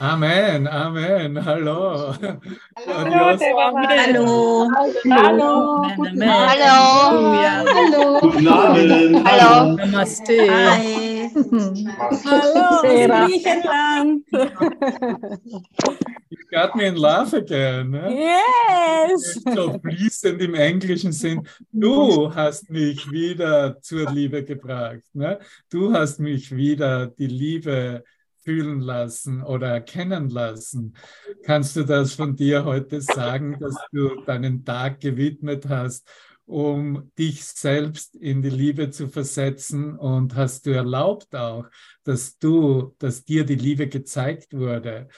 Amen, Amen, hallo. Hallo, Hallo. Hallo. Hallo. Hallo. Guten Abend. Hallo. Namaste. Hi. Hallo. Griechenland. You got me in love again. Ne? Yes. So fließend im Englischen sind. Du hast mich wieder zur Liebe gebracht. Ne? Du hast mich wieder die Liebe fühlen lassen oder erkennen lassen. Kannst du das von dir heute sagen, dass du deinen Tag gewidmet hast, um dich selbst in die Liebe zu versetzen und hast du erlaubt auch, dass du, dass dir die Liebe gezeigt wurde?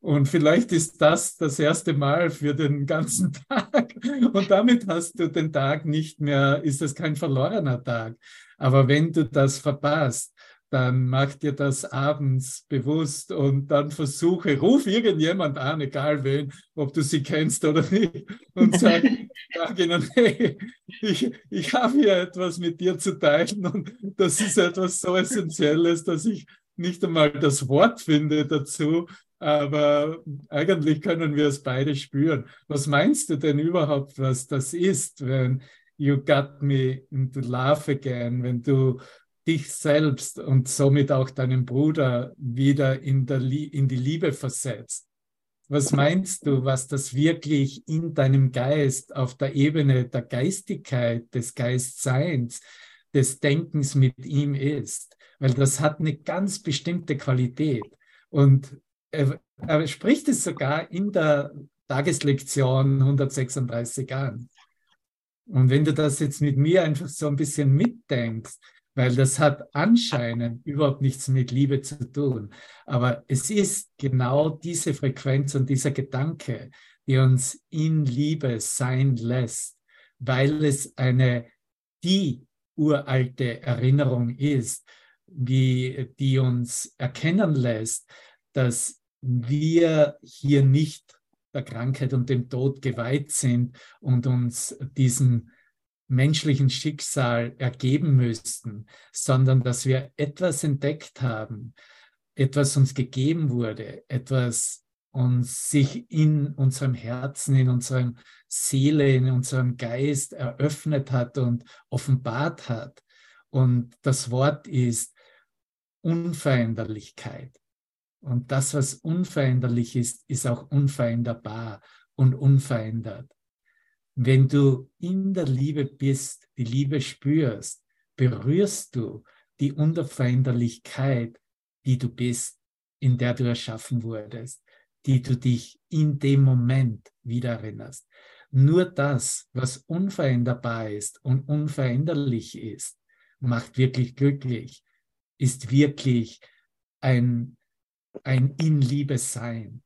Und vielleicht ist das das erste Mal für den ganzen Tag. Und damit hast du den Tag nicht mehr, ist es kein verlorener Tag. Aber wenn du das verpasst, dann mach dir das abends bewusst und dann versuche, ruf irgendjemand an, egal wen, ob du sie kennst oder nicht, und sag, sag ihnen, hey, ich, ich habe hier etwas mit dir zu teilen und das ist etwas so Essentielles, dass ich nicht einmal das Wort finde dazu, aber eigentlich können wir es beide spüren. Was meinst du denn überhaupt, was das ist, wenn you got me into love again, wenn du dich selbst und somit auch deinen Bruder wieder in, in die Liebe versetzt. Was meinst du, was das wirklich in deinem Geist auf der Ebene der Geistigkeit, des Geistseins, des Denkens mit ihm ist? Weil das hat eine ganz bestimmte Qualität. Und er, er spricht es sogar in der Tageslektion 136 an. Und wenn du das jetzt mit mir einfach so ein bisschen mitdenkst, weil das hat anscheinend überhaupt nichts mit Liebe zu tun. Aber es ist genau diese Frequenz und dieser Gedanke, die uns in Liebe sein lässt, weil es eine, die uralte Erinnerung ist, wie, die uns erkennen lässt, dass wir hier nicht der Krankheit und dem Tod geweiht sind und uns diesen menschlichen Schicksal ergeben müssten, sondern dass wir etwas entdeckt haben, etwas uns gegeben wurde, etwas uns sich in unserem Herzen, in unserer Seele, in unserem Geist eröffnet hat und offenbart hat. Und das Wort ist Unveränderlichkeit. Und das, was unveränderlich ist, ist auch unveränderbar und unverändert. Wenn du in der Liebe bist, die Liebe spürst, berührst du die Unveränderlichkeit, die du bist, in der du erschaffen wurdest, die du dich in dem Moment wieder erinnerst. Nur das, was unveränderbar ist und unveränderlich ist, macht wirklich glücklich, ist wirklich ein, ein in Liebe sein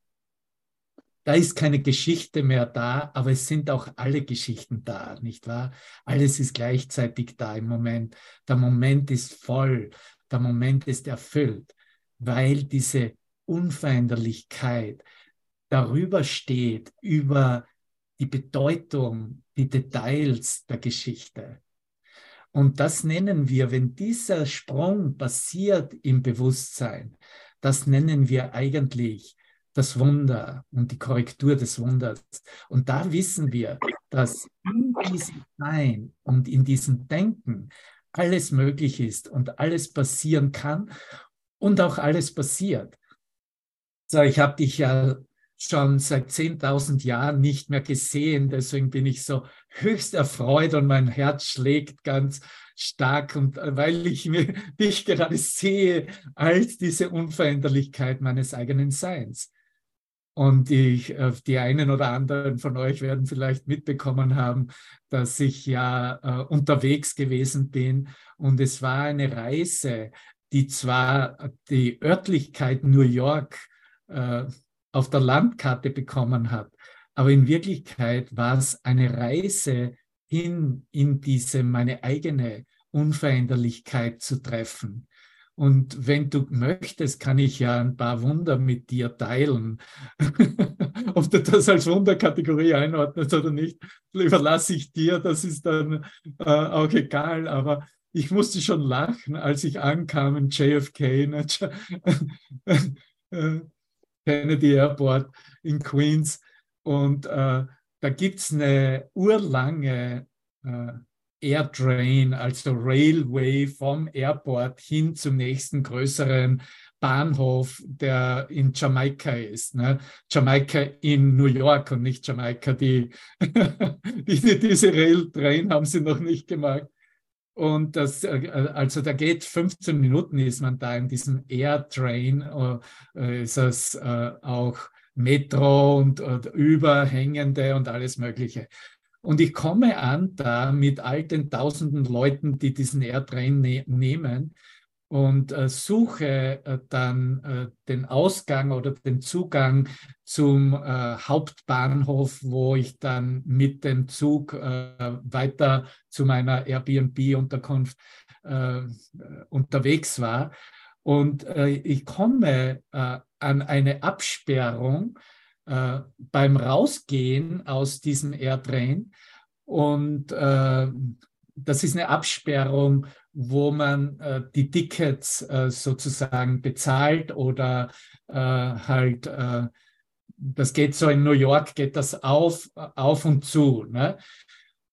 da ist keine Geschichte mehr da, aber es sind auch alle Geschichten da, nicht wahr? Alles ist gleichzeitig da im Moment. Der Moment ist voll, der Moment ist erfüllt, weil diese Unveränderlichkeit darüber steht, über die Bedeutung, die Details der Geschichte. Und das nennen wir, wenn dieser Sprung passiert im Bewusstsein, das nennen wir eigentlich das Wunder und die Korrektur des Wunders. Und da wissen wir, dass in diesem Sein und in diesem Denken alles möglich ist und alles passieren kann und auch alles passiert. So, ich habe dich ja schon seit 10.000 Jahren nicht mehr gesehen, deswegen bin ich so höchst erfreut und mein Herz schlägt ganz stark und äh, weil ich mir, dich gerade sehe als diese Unveränderlichkeit meines eigenen Seins. Und ich, äh, die einen oder anderen von euch werden vielleicht mitbekommen haben, dass ich ja äh, unterwegs gewesen bin. Und es war eine Reise, die zwar die Örtlichkeit New York äh, auf der Landkarte bekommen hat, aber in Wirklichkeit war es eine Reise hin in diese meine eigene Unveränderlichkeit zu treffen. Und wenn du möchtest, kann ich ja ein paar Wunder mit dir teilen. Ob du das als Wunderkategorie einordnest oder nicht, überlasse ich dir. Das ist dann äh, auch egal. Aber ich musste schon lachen, als ich ankam in JFK. Ne? Äh, Kennedy Airport in Queens. Und äh, da gibt es eine urlange äh, Airtrain, also Railway vom Airport hin zum nächsten größeren Bahnhof, der in Jamaika ist. Ne? Jamaika in New York und nicht Jamaika. Die, die, diese Railtrain haben sie noch nicht gemacht. Und das, äh, also da geht 15 Minuten ist man da in diesem Airtrain, äh, ist es äh, auch Metro und, und Überhängende und alles Mögliche. Und ich komme an da mit all den tausenden Leuten, die diesen Airtrain ne nehmen und äh, suche äh, dann äh, den Ausgang oder den Zugang zum äh, Hauptbahnhof, wo ich dann mit dem Zug äh, weiter zu meiner Airbnb-Unterkunft äh, unterwegs war. Und ich komme an eine Absperrung beim Rausgehen aus diesem Airtrain. Und das ist eine Absperrung, wo man äh, die Tickets äh, sozusagen bezahlt oder äh, halt, äh, das geht so in New York, geht das auf, auf und zu. Ne?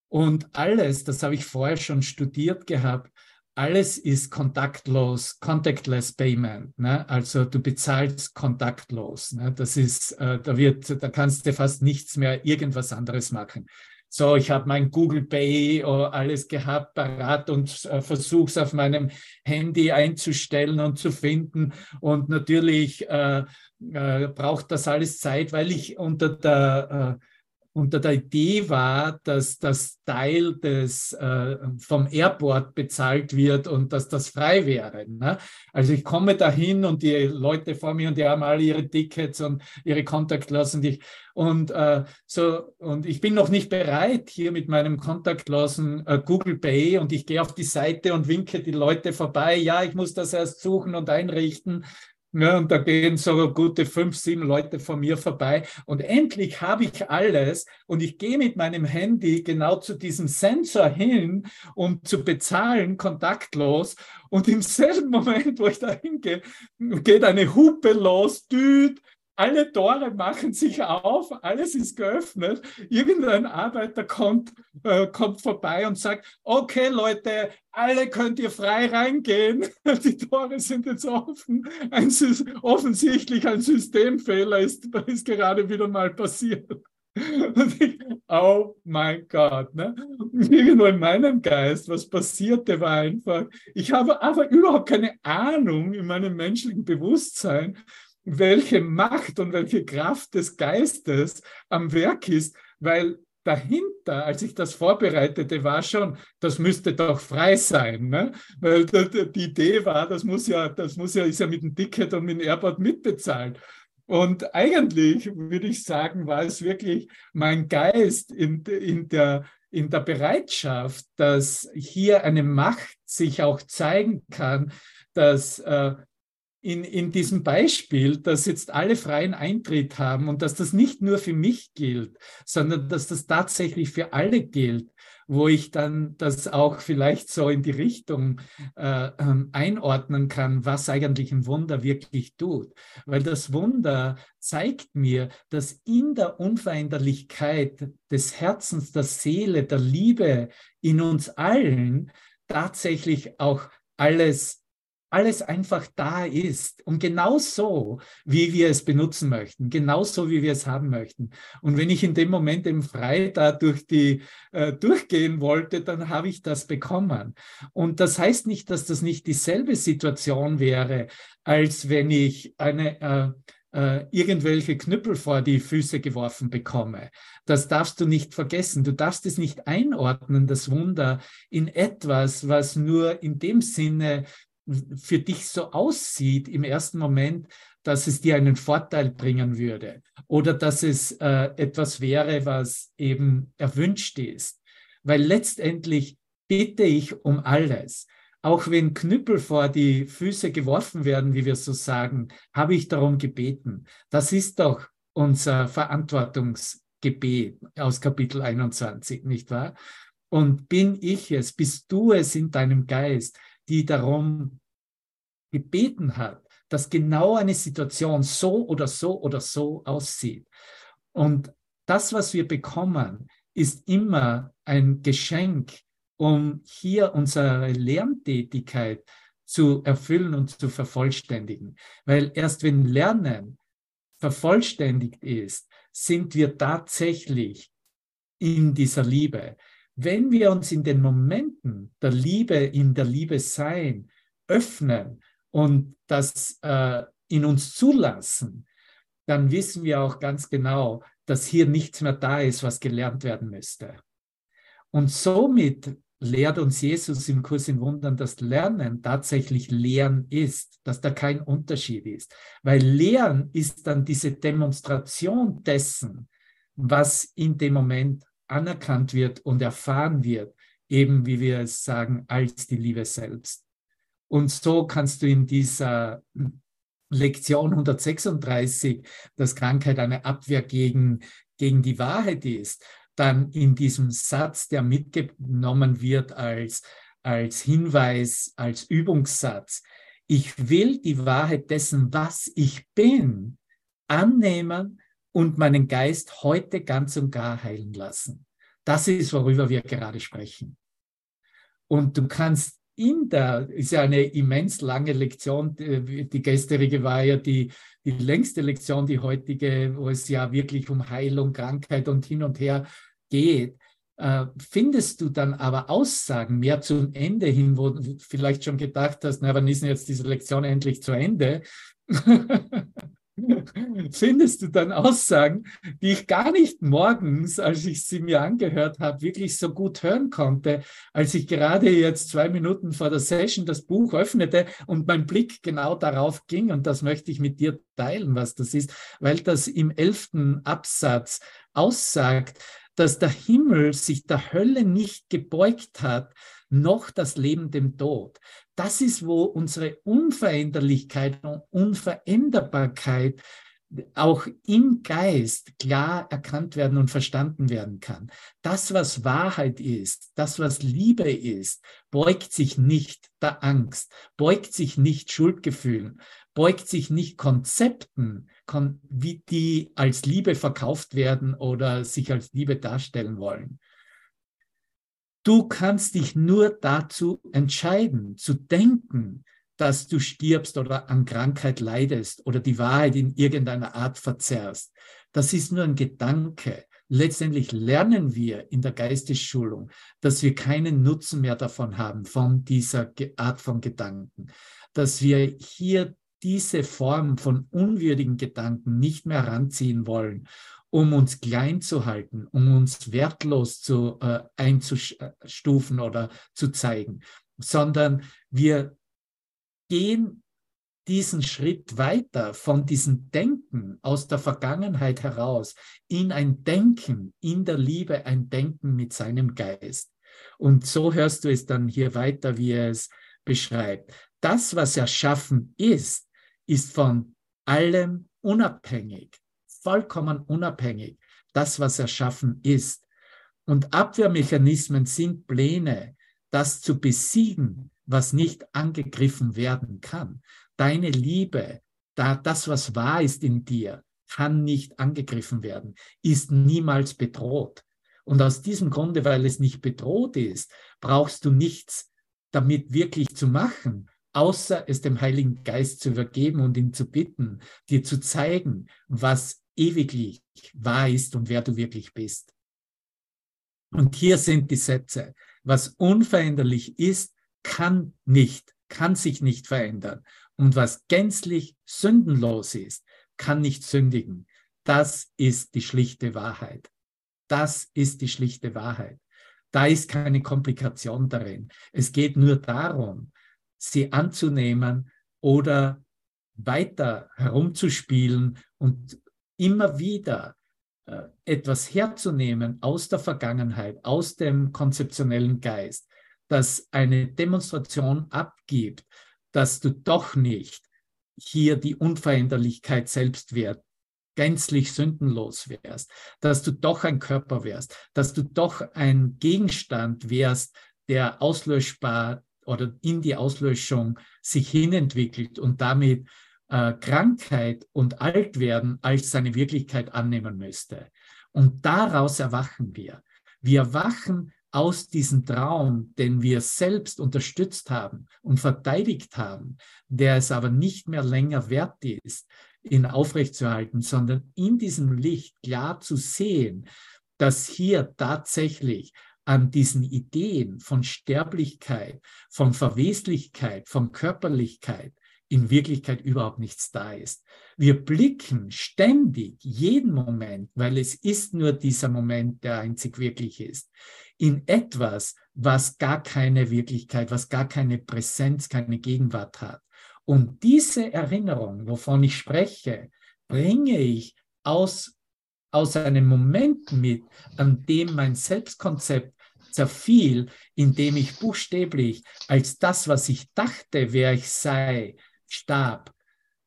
Und alles, das habe ich vorher schon studiert gehabt, alles ist kontaktlos, contactless payment. Ne? Also du bezahlst kontaktlos. Ne? Das ist, äh, da wird, da kannst du fast nichts mehr irgendwas anderes machen. So, ich habe mein Google Pay oh, alles gehabt, parat und äh, versuche es auf meinem Handy einzustellen und zu finden. Und natürlich äh, äh, braucht das alles Zeit, weil ich unter der äh, unter der Idee war, dass das Teil des, äh, vom Airport bezahlt wird und dass das frei wäre. Ne? Also ich komme dahin und die Leute vor mir und die haben alle ihre Tickets und ihre Kontaktlosen. Und ich, und, äh, so, und ich bin noch nicht bereit hier mit meinem kontaktlosen äh, Google Pay und ich gehe auf die Seite und winke die Leute vorbei. Ja, ich muss das erst suchen und einrichten. Ja, und da gehen so gute fünf, sieben Leute von mir vorbei. Und endlich habe ich alles. Und ich gehe mit meinem Handy genau zu diesem Sensor hin, um zu bezahlen, kontaktlos. Und im selben Moment, wo ich da hingehe, geht eine Hupe los, düt, alle Tore machen sich auf, alles ist geöffnet. Irgendein Arbeiter kommt, äh, kommt vorbei und sagt, okay Leute, alle könnt ihr frei reingehen. Die Tore sind jetzt offen. Ein, offensichtlich ein Systemfehler ist, ist gerade wieder mal passiert. Und ich, oh mein Gott, ne? irgendwo in meinem Geist, was passierte, war einfach, ich habe einfach überhaupt keine Ahnung in meinem menschlichen Bewusstsein, welche Macht und welche Kraft des Geistes am Werk ist, weil dahinter, als ich das vorbereitete, war schon, das müsste doch frei sein, ne? weil die Idee war, das muss ja, das muss ja, ist ja mit dem Ticket und mit dem Airport mitbezahlt. Und eigentlich würde ich sagen, war es wirklich mein Geist in, in, der, in der Bereitschaft, dass hier eine Macht sich auch zeigen kann, dass äh, in, in diesem Beispiel, dass jetzt alle freien Eintritt haben und dass das nicht nur für mich gilt, sondern dass das tatsächlich für alle gilt, wo ich dann das auch vielleicht so in die Richtung äh, ähm, einordnen kann, was eigentlich ein Wunder wirklich tut. Weil das Wunder zeigt mir, dass in der Unveränderlichkeit des Herzens, der Seele, der Liebe in uns allen tatsächlich auch alles alles einfach da ist und genau so, wie wir es benutzen möchten, genauso wie wir es haben möchten. Und wenn ich in dem Moment eben frei da durch die äh, durchgehen wollte, dann habe ich das bekommen. Und das heißt nicht, dass das nicht dieselbe Situation wäre, als wenn ich eine äh, äh, irgendwelche Knüppel vor die Füße geworfen bekomme. Das darfst du nicht vergessen. Du darfst es nicht einordnen, das Wunder, in etwas, was nur in dem Sinne für dich so aussieht im ersten Moment, dass es dir einen Vorteil bringen würde oder dass es äh, etwas wäre, was eben erwünscht ist. Weil letztendlich bitte ich um alles. Auch wenn Knüppel vor die Füße geworfen werden, wie wir so sagen, habe ich darum gebeten. Das ist doch unser Verantwortungsgebet aus Kapitel 21, nicht wahr? Und bin ich es, bist du es in deinem Geist, die darum gebeten hat, dass genau eine Situation so oder so oder so aussieht. Und das, was wir bekommen, ist immer ein Geschenk, um hier unsere Lerntätigkeit zu erfüllen und zu vervollständigen. Weil erst wenn Lernen vervollständigt ist, sind wir tatsächlich in dieser Liebe. Wenn wir uns in den Momenten der Liebe, in der Liebe sein, öffnen und das äh, in uns zulassen, dann wissen wir auch ganz genau, dass hier nichts mehr da ist, was gelernt werden müsste. Und somit lehrt uns Jesus im Kurs in Wundern, dass Lernen tatsächlich Lehren ist, dass da kein Unterschied ist. Weil Lehren ist dann diese Demonstration dessen, was in dem Moment anerkannt wird und erfahren wird, eben wie wir es sagen, als die Liebe selbst. Und so kannst du in dieser Lektion 136, dass Krankheit eine Abwehr gegen, gegen die Wahrheit ist, dann in diesem Satz, der mitgenommen wird als, als Hinweis, als Übungssatz, ich will die Wahrheit dessen, was ich bin, annehmen und meinen Geist heute ganz und gar heilen lassen. Das ist, worüber wir gerade sprechen. Und du kannst in der, ist ja eine immens lange Lektion, die gestrige war ja die, die längste Lektion, die heutige, wo es ja wirklich um Heilung, Krankheit und hin und her geht. Äh, findest du dann aber Aussagen mehr zum Ende hin, wo du vielleicht schon gedacht hast, na, wann ist denn jetzt diese Lektion endlich zu Ende? findest du dann Aussagen, die ich gar nicht morgens, als ich sie mir angehört habe, wirklich so gut hören konnte, als ich gerade jetzt zwei Minuten vor der Session das Buch öffnete und mein Blick genau darauf ging. Und das möchte ich mit dir teilen, was das ist, weil das im elften Absatz aussagt, dass der Himmel sich der Hölle nicht gebeugt hat, noch das Leben dem Tod. Das ist, wo unsere Unveränderlichkeit und Unveränderbarkeit auch im Geist klar erkannt werden und verstanden werden kann. Das, was Wahrheit ist, das, was Liebe ist, beugt sich nicht der Angst, beugt sich nicht Schuldgefühlen, beugt sich nicht Konzepten, wie die als Liebe verkauft werden oder sich als Liebe darstellen wollen. Du kannst dich nur dazu entscheiden, zu denken, dass du stirbst oder an Krankheit leidest oder die Wahrheit in irgendeiner Art verzerrst. Das ist nur ein Gedanke. Letztendlich lernen wir in der Geistesschulung, dass wir keinen Nutzen mehr davon haben, von dieser Art von Gedanken, dass wir hier diese Form von unwürdigen Gedanken nicht mehr heranziehen wollen um uns klein zu halten, um uns wertlos zu, äh, einzustufen oder zu zeigen, sondern wir gehen diesen Schritt weiter von diesem Denken aus der Vergangenheit heraus in ein Denken in der Liebe, ein Denken mit seinem Geist. Und so hörst du es dann hier weiter, wie er es beschreibt. Das, was erschaffen ist, ist von allem unabhängig vollkommen unabhängig, das, was erschaffen ist. Und Abwehrmechanismen sind Pläne, das zu besiegen, was nicht angegriffen werden kann. Deine Liebe, da das, was wahr ist in dir, kann nicht angegriffen werden, ist niemals bedroht. Und aus diesem Grunde, weil es nicht bedroht ist, brauchst du nichts damit wirklich zu machen, außer es dem Heiligen Geist zu übergeben und ihn zu bitten, dir zu zeigen, was ewiglich wahr ist und wer du wirklich bist. Und hier sind die Sätze. Was unveränderlich ist, kann nicht, kann sich nicht verändern. Und was gänzlich sündenlos ist, kann nicht sündigen. Das ist die schlichte Wahrheit. Das ist die schlichte Wahrheit. Da ist keine Komplikation darin. Es geht nur darum, sie anzunehmen oder weiter herumzuspielen und immer wieder äh, etwas herzunehmen aus der Vergangenheit, aus dem konzeptionellen Geist, das eine Demonstration abgibt, dass du doch nicht hier die Unveränderlichkeit selbst wert, gänzlich sündenlos wärst, dass du doch ein Körper wärst, dass du doch ein Gegenstand wärst, der auslöschbar oder in die Auslöschung sich hinentwickelt und damit äh, Krankheit und Altwerden als seine Wirklichkeit annehmen müsste. Und daraus erwachen wir. Wir erwachen aus diesem Traum, den wir selbst unterstützt haben und verteidigt haben, der es aber nicht mehr länger wert ist, ihn aufrechtzuerhalten, sondern in diesem Licht klar zu sehen, dass hier tatsächlich an diesen Ideen von Sterblichkeit, von Verweslichkeit, von Körperlichkeit in Wirklichkeit überhaupt nichts da ist. Wir blicken ständig, jeden Moment, weil es ist nur dieser Moment, der einzig wirklich ist, in etwas, was gar keine Wirklichkeit, was gar keine Präsenz, keine Gegenwart hat. Und diese Erinnerung, wovon ich spreche, bringe ich aus, aus einem Moment mit, an dem mein Selbstkonzept zerfiel, indem ich buchstäblich als das, was ich dachte, wer ich sei, starb.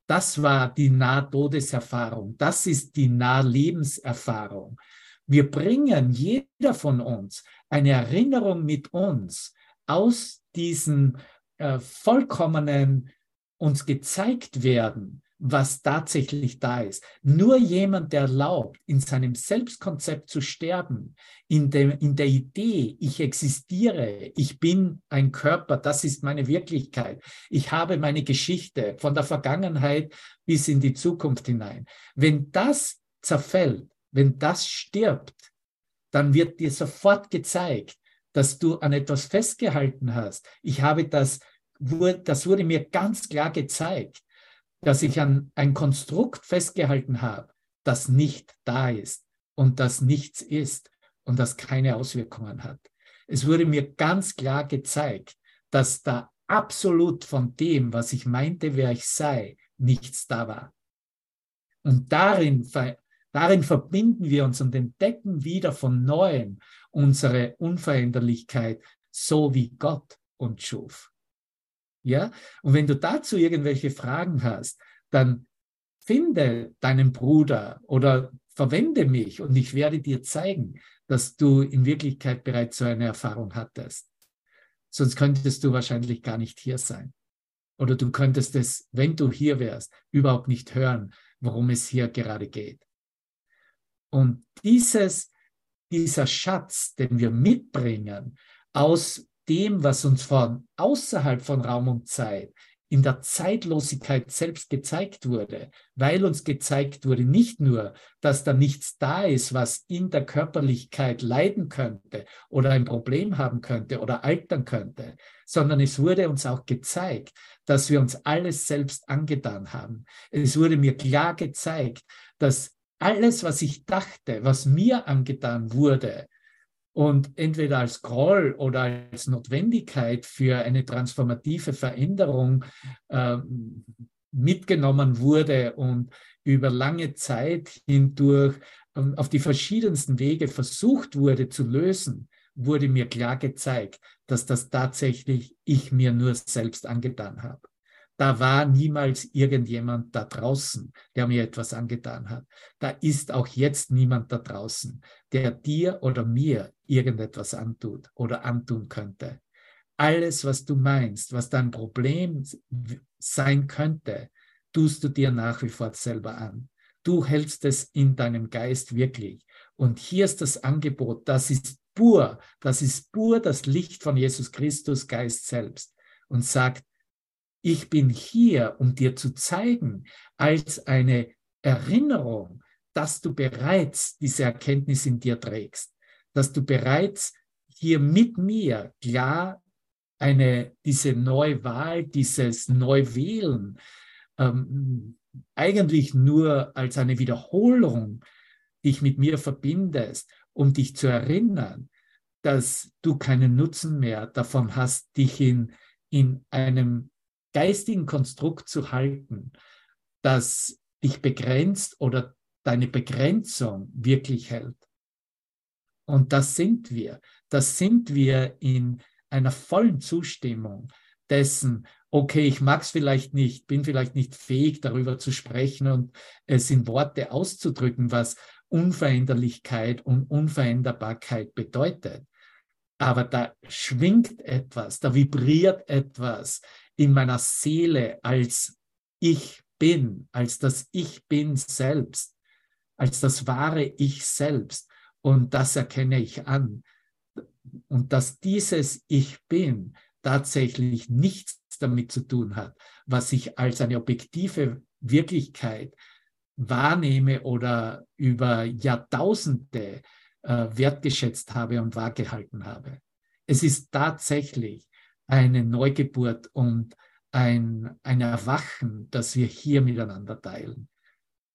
Das war die Nahtodeserfahrung. Das ist die Nahlebenserfahrung. Wir bringen, jeder von uns, eine Erinnerung mit uns aus diesem äh, vollkommenen uns gezeigt werden, was tatsächlich da ist. Nur jemand, der erlaubt, in seinem Selbstkonzept zu sterben, in, dem, in der Idee, ich existiere, ich bin ein Körper, das ist meine Wirklichkeit, ich habe meine Geschichte von der Vergangenheit bis in die Zukunft hinein. Wenn das zerfällt, wenn das stirbt, dann wird dir sofort gezeigt, dass du an etwas festgehalten hast. Ich habe das, das wurde mir ganz klar gezeigt dass ich an ein Konstrukt festgehalten habe, das nicht da ist und das nichts ist und das keine Auswirkungen hat. Es wurde mir ganz klar gezeigt, dass da absolut von dem, was ich meinte, wer ich sei, nichts da war. Und darin, darin verbinden wir uns und entdecken wieder von neuem unsere Unveränderlichkeit, so wie Gott uns schuf. Ja? Und wenn du dazu irgendwelche Fragen hast, dann finde deinen Bruder oder verwende mich und ich werde dir zeigen, dass du in Wirklichkeit bereits so eine Erfahrung hattest. Sonst könntest du wahrscheinlich gar nicht hier sein. Oder du könntest es, wenn du hier wärst, überhaupt nicht hören, worum es hier gerade geht. Und dieses, dieser Schatz, den wir mitbringen aus dem, was uns von außerhalb von Raum und Zeit in der Zeitlosigkeit selbst gezeigt wurde, weil uns gezeigt wurde, nicht nur, dass da nichts da ist, was in der Körperlichkeit leiden könnte oder ein Problem haben könnte oder altern könnte, sondern es wurde uns auch gezeigt, dass wir uns alles selbst angetan haben. Es wurde mir klar gezeigt, dass alles, was ich dachte, was mir angetan wurde, und entweder als Groll oder als Notwendigkeit für eine transformative Veränderung äh, mitgenommen wurde und über lange Zeit hindurch ähm, auf die verschiedensten Wege versucht wurde zu lösen, wurde mir klar gezeigt, dass das tatsächlich ich mir nur selbst angetan habe da war niemals irgendjemand da draußen, der mir etwas angetan hat. Da ist auch jetzt niemand da draußen, der dir oder mir irgendetwas antut oder antun könnte. Alles, was du meinst, was dein Problem sein könnte, tust du dir nach wie vor selber an. Du hältst es in deinem Geist wirklich. Und hier ist das Angebot, das ist pur, das ist pur das Licht von Jesus Christus Geist selbst und sagt, ich bin hier, um dir zu zeigen, als eine Erinnerung, dass du bereits diese Erkenntnis in dir trägst, dass du bereits hier mit mir klar eine, diese Neuwahl, dieses Neuwählen, ähm, eigentlich nur als eine Wiederholung dich mit mir verbindest, um dich zu erinnern, dass du keinen Nutzen mehr davon hast, dich in, in einem geistigen Konstrukt zu halten, das dich begrenzt oder deine Begrenzung wirklich hält. Und das sind wir. Das sind wir in einer vollen Zustimmung dessen, okay, ich mag es vielleicht nicht, bin vielleicht nicht fähig, darüber zu sprechen und es in Worte auszudrücken, was Unveränderlichkeit und Unveränderbarkeit bedeutet. Aber da schwingt etwas, da vibriert etwas, in meiner Seele als ich bin, als das Ich bin selbst, als das wahre Ich selbst. Und das erkenne ich an. Und dass dieses Ich bin tatsächlich nichts damit zu tun hat, was ich als eine objektive Wirklichkeit wahrnehme oder über Jahrtausende äh, wertgeschätzt habe und wahrgehalten habe. Es ist tatsächlich eine Neugeburt und ein, ein Erwachen, das wir hier miteinander teilen.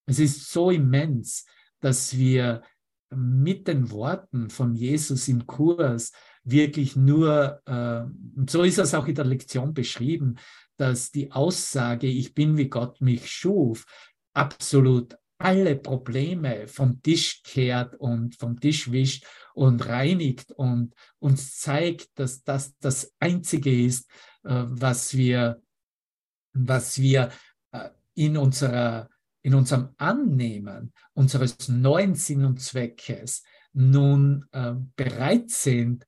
Es ist so immens, dass wir mit den Worten von Jesus im Kurs wirklich nur, äh, so ist es auch in der Lektion beschrieben, dass die Aussage, ich bin wie Gott mich schuf, absolut alle Probleme vom Tisch kehrt und vom Tisch wischt und reinigt und uns zeigt, dass das das Einzige ist, äh, was wir, was wir äh, in, unserer, in unserem Annehmen unseres neuen Sinn und Zweckes nun äh, bereit sind,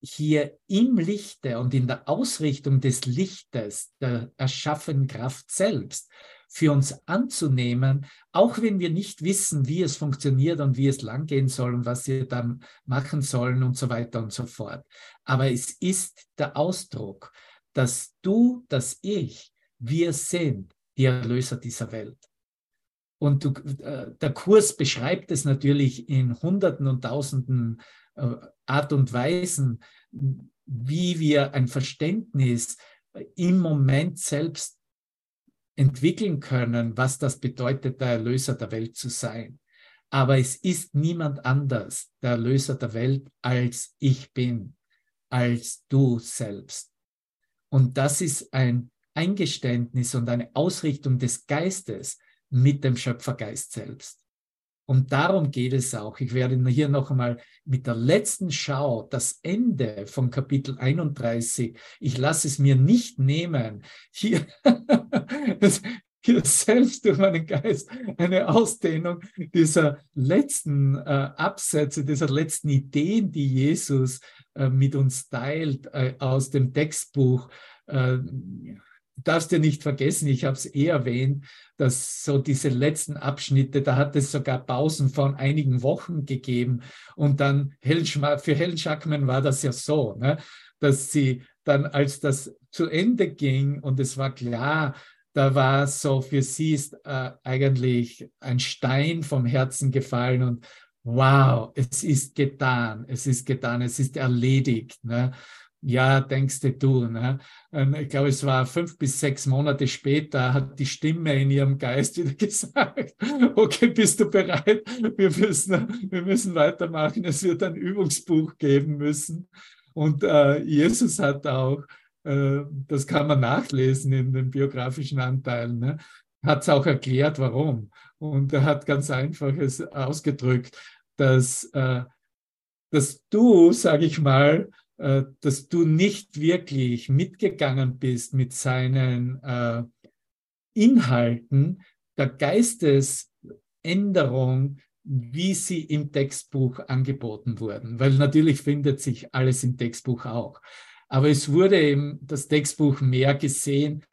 hier im Lichte und in der Ausrichtung des Lichtes, der erschaffenen Kraft selbst, für uns anzunehmen, auch wenn wir nicht wissen, wie es funktioniert und wie es langgehen soll und was wir dann machen sollen und so weiter und so fort. Aber es ist der Ausdruck, dass du, dass ich, wir sind die Erlöser dieser Welt. Und du, äh, der Kurs beschreibt es natürlich in Hunderten und Tausenden äh, Art und Weisen, wie wir ein Verständnis im Moment selbst entwickeln können, was das bedeutet, der Erlöser der Welt zu sein. Aber es ist niemand anders der Erlöser der Welt, als ich bin, als du selbst. Und das ist ein Eingeständnis und eine Ausrichtung des Geistes mit dem Schöpfergeist selbst. Und darum geht es auch. Ich werde hier noch einmal mit der letzten Schau das Ende von Kapitel 31. Ich lasse es mir nicht nehmen, hier, hier selbst durch meinen Geist eine Ausdehnung dieser letzten äh, Absätze, dieser letzten Ideen, die Jesus äh, mit uns teilt äh, aus dem Textbuch. Darfst dir nicht vergessen, ich habe es eh erwähnt, dass so diese letzten Abschnitte, da hat es sogar Pausen von einigen Wochen gegeben. Und dann für Helen Schackman war das ja so, ne, dass sie dann, als das zu Ende ging und es war klar, da war so für sie ist äh, eigentlich ein Stein vom Herzen gefallen und wow, es ist getan, es ist getan, es ist erledigt. Ne? Ja, denkst du. Ne? Ähm, ich glaube, es war fünf bis sechs Monate später, hat die Stimme in ihrem Geist wieder gesagt, okay, bist du bereit? Wir müssen, wir müssen weitermachen. Es wird ein Übungsbuch geben müssen. Und äh, Jesus hat auch, äh, das kann man nachlesen in den biografischen Anteilen, ne? hat es auch erklärt, warum. Und er hat ganz einfach es ausgedrückt, dass, äh, dass du, sage ich mal, dass du nicht wirklich mitgegangen bist mit seinen äh, Inhalten der Geistesänderung, wie sie im Textbuch angeboten wurden. Weil natürlich findet sich alles im Textbuch auch. Aber es wurde eben das Textbuch mehr gesehen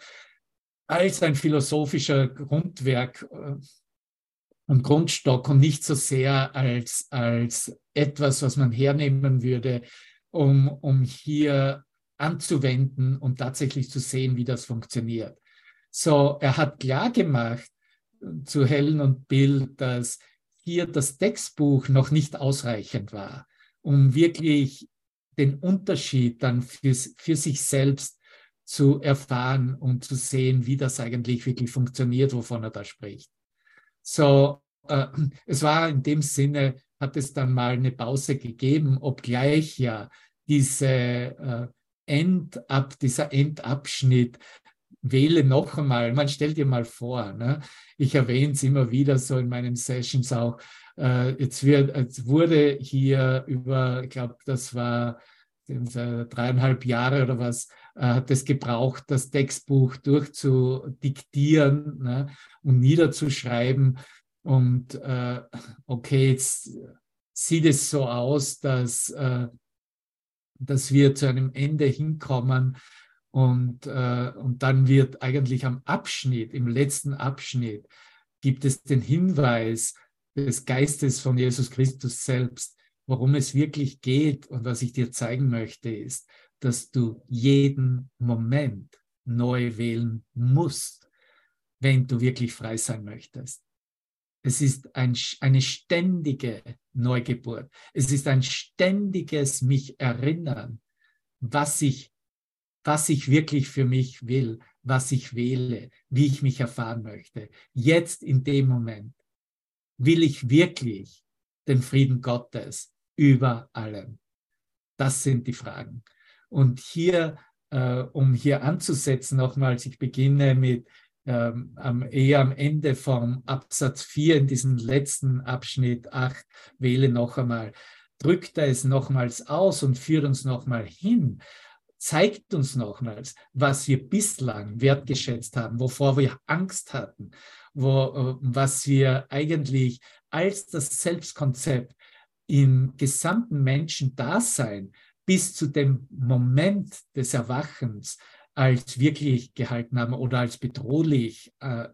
als ein philosophischer Grundwerk äh, und Grundstock und nicht so sehr als, als etwas, was man hernehmen würde um, um hier anzuwenden und tatsächlich zu sehen, wie das funktioniert. So, er hat klar gemacht äh, zu Helen und Bill, dass hier das Textbuch noch nicht ausreichend war, um wirklich den Unterschied dann für, für sich selbst zu erfahren und zu sehen, wie das eigentlich wirklich funktioniert, wovon er da spricht. So, äh, es war in dem Sinne, hat es dann mal eine Pause gegeben, obgleich ja diese äh, Endab, dieser Endabschnitt, wähle noch einmal, man stellt dir mal vor, ne? ich erwähne es immer wieder so in meinen Sessions auch, äh, jetzt, wird, jetzt wurde hier über, ich glaube, das war dreieinhalb Jahre oder was, äh, hat es gebraucht, das Textbuch durchzudiktieren ne? und niederzuschreiben. Und äh, okay, jetzt sieht es so aus, dass äh, dass wir zu einem Ende hinkommen Und, äh, und dann wird eigentlich am Abschnitt, im letzten Abschnitt, gibt es den Hinweis des Geistes von Jesus Christus selbst, worum es wirklich geht und was ich dir zeigen möchte, ist, dass du jeden Moment neu wählen musst, wenn du wirklich frei sein möchtest. Es ist ein, eine ständige Neugeburt. Es ist ein ständiges mich erinnern, was ich was ich wirklich für mich will, was ich wähle, wie ich mich erfahren möchte. Jetzt in dem Moment will ich wirklich den Frieden Gottes über allem. Das sind die Fragen. Und hier, äh, um hier anzusetzen, nochmals, ich beginne mit ähm, eher am Ende vom Absatz 4 in diesem letzten Abschnitt 8, wähle noch einmal, drückt er es nochmals aus und führt uns nochmal hin. Zeigt uns nochmals, was wir bislang wertgeschätzt haben, wovor wir Angst hatten, wo, äh, was wir eigentlich als das Selbstkonzept im gesamten Menschendasein bis zu dem Moment des Erwachens als wirklich gehalten haben oder als bedrohlich äh,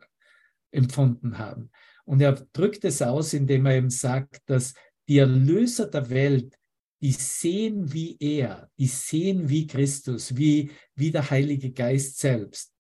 empfunden haben. Und er drückt es aus, indem er eben sagt, dass die Erlöser der Welt die sehen wie er, die sehen wie Christus, wie, wie der Heilige Geist selbst.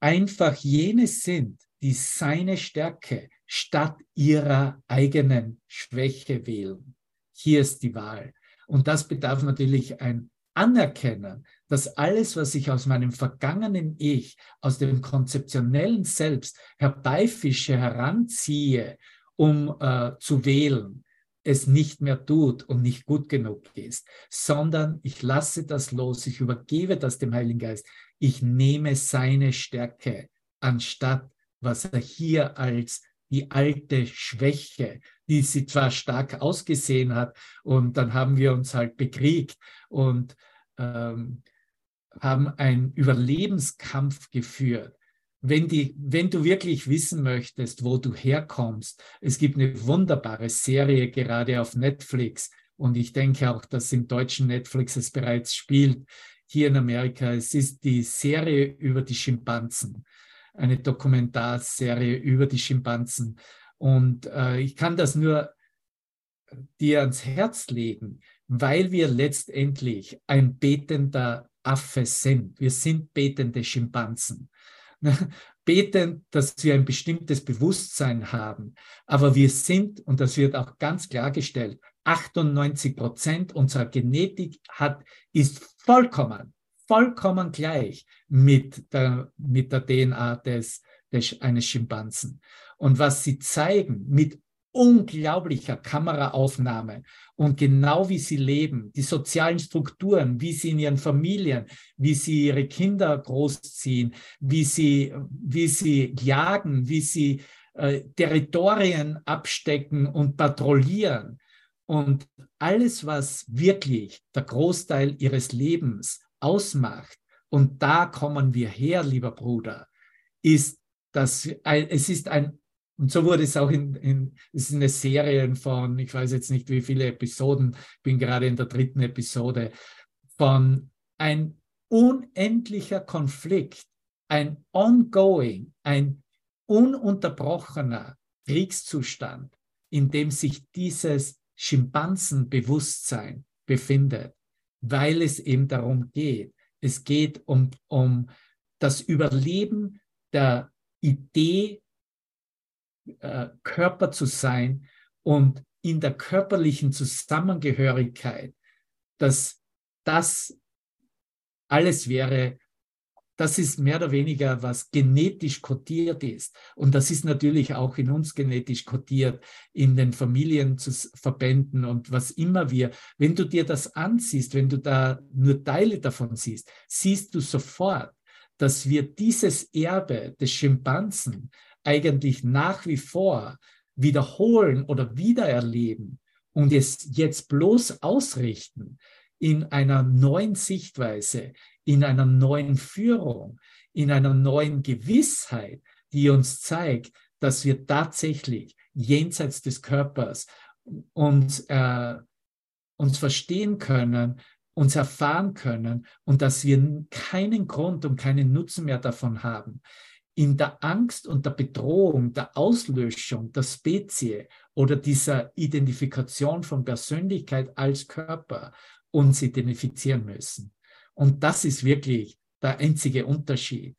Einfach jene sind, die seine Stärke statt ihrer eigenen Schwäche wählen. Hier ist die Wahl. Und das bedarf natürlich ein Anerkennen, dass alles, was ich aus meinem vergangenen Ich, aus dem konzeptionellen Selbst herbeifische, heranziehe, um äh, zu wählen, es nicht mehr tut und nicht gut genug ist, sondern ich lasse das los, ich übergebe das dem Heiligen Geist, ich nehme seine Stärke anstatt was er hier als die alte Schwäche, die sie zwar stark ausgesehen hat und dann haben wir uns halt bekriegt und ähm, haben einen Überlebenskampf geführt wenn, die, wenn du wirklich wissen möchtest, wo du herkommst, es gibt eine wunderbare Serie gerade auf Netflix und ich denke auch, dass im deutschen Netflix es bereits spielt, hier in Amerika. Es ist die Serie über die Schimpansen, eine Dokumentarserie über die Schimpansen. Und äh, ich kann das nur dir ans Herz legen, weil wir letztendlich ein betender Affe sind. Wir sind betende Schimpansen. beten, dass wir ein bestimmtes Bewusstsein haben. Aber wir sind, und das wird auch ganz klargestellt, 98 Prozent unserer Genetik hat, ist vollkommen, vollkommen gleich mit der, mit der DNA des, des, eines Schimpansen. Und was sie zeigen mit unglaublicher Kameraaufnahme und genau wie sie leben, die sozialen Strukturen, wie sie in ihren Familien, wie sie ihre Kinder großziehen, wie sie, wie sie jagen, wie sie äh, Territorien abstecken und patrouillieren. Und alles, was wirklich der Großteil ihres Lebens ausmacht, und da kommen wir her, lieber Bruder, ist, dass es ist ein und so wurde es auch in, in, es ist eine Serie von, ich weiß jetzt nicht wie viele Episoden, bin gerade in der dritten Episode, von ein unendlicher Konflikt, ein ongoing, ein ununterbrochener Kriegszustand, in dem sich dieses Schimpansenbewusstsein befindet, weil es eben darum geht. Es geht um, um das Überleben der Idee äh, Körper zu sein und in der körperlichen Zusammengehörigkeit, dass das alles wäre, das ist mehr oder weniger, was genetisch kodiert ist. Und das ist natürlich auch in uns genetisch kodiert, in den Familienverbänden und was immer wir, wenn du dir das ansiehst, wenn du da nur Teile davon siehst, siehst du sofort, dass wir dieses Erbe des Schimpansen eigentlich nach wie vor wiederholen oder wiedererleben und es jetzt bloß ausrichten in einer neuen Sichtweise, in einer neuen Führung, in einer neuen Gewissheit, die uns zeigt, dass wir tatsächlich jenseits des Körpers uns, äh, uns verstehen können uns erfahren können und dass wir keinen Grund und keinen Nutzen mehr davon haben, in der Angst und der Bedrohung, der Auslöschung der Spezie oder dieser Identifikation von Persönlichkeit als Körper uns identifizieren müssen. Und das ist wirklich der einzige Unterschied.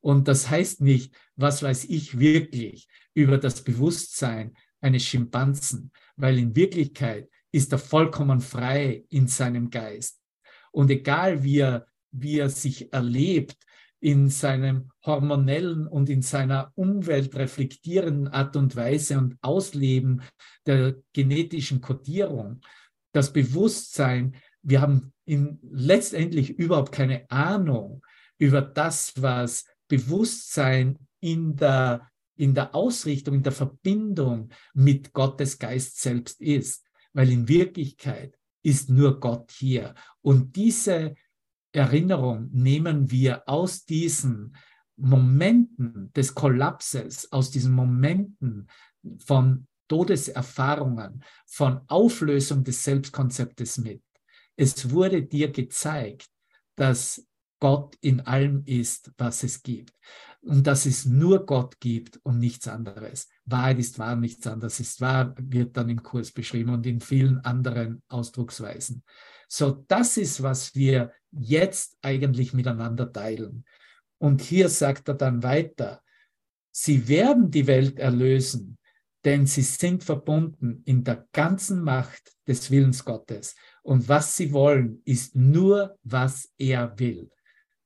Und das heißt nicht, was weiß ich wirklich über das Bewusstsein eines Schimpansen, weil in Wirklichkeit ist er vollkommen frei in seinem Geist. Und egal wie er, wie er sich erlebt, in seinem hormonellen und in seiner Umwelt reflektierenden Art und Weise und Ausleben der genetischen Kodierung, das Bewusstsein, wir haben in, letztendlich überhaupt keine Ahnung über das, was Bewusstsein in der, in der Ausrichtung, in der Verbindung mit Gottes Geist selbst ist. Weil in Wirklichkeit ist nur Gott hier. Und diese Erinnerung nehmen wir aus diesen Momenten des Kollapses, aus diesen Momenten von Todeserfahrungen, von Auflösung des Selbstkonzeptes mit. Es wurde dir gezeigt, dass Gott in allem ist, was es gibt. Und dass es nur Gott gibt und nichts anderes. Wahrheit ist wahr, nichts anderes ist wahr, wird dann im Kurs beschrieben und in vielen anderen Ausdrucksweisen. So, das ist, was wir jetzt eigentlich miteinander teilen. Und hier sagt er dann weiter, sie werden die Welt erlösen, denn sie sind verbunden in der ganzen Macht des Willens Gottes. Und was sie wollen, ist nur, was er will,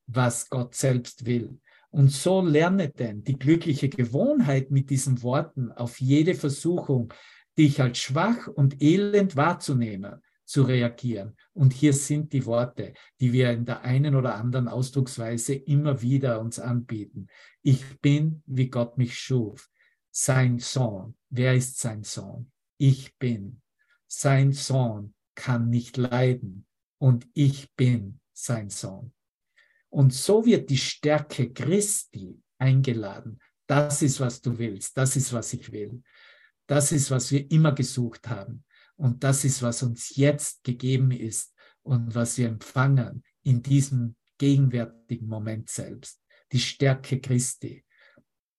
was Gott selbst will. Und so lerne denn die glückliche Gewohnheit mit diesen Worten auf jede Versuchung, dich als schwach und elend wahrzunehmen, zu reagieren. Und hier sind die Worte, die wir in der einen oder anderen Ausdrucksweise immer wieder uns anbieten. Ich bin, wie Gott mich schuf. Sein Sohn. Wer ist sein Sohn? Ich bin. Sein Sohn kann nicht leiden und ich bin sein Sohn. Und so wird die Stärke Christi eingeladen. Das ist, was du willst. Das ist, was ich will. Das ist, was wir immer gesucht haben. Und das ist, was uns jetzt gegeben ist und was wir empfangen in diesem gegenwärtigen Moment selbst. Die Stärke Christi.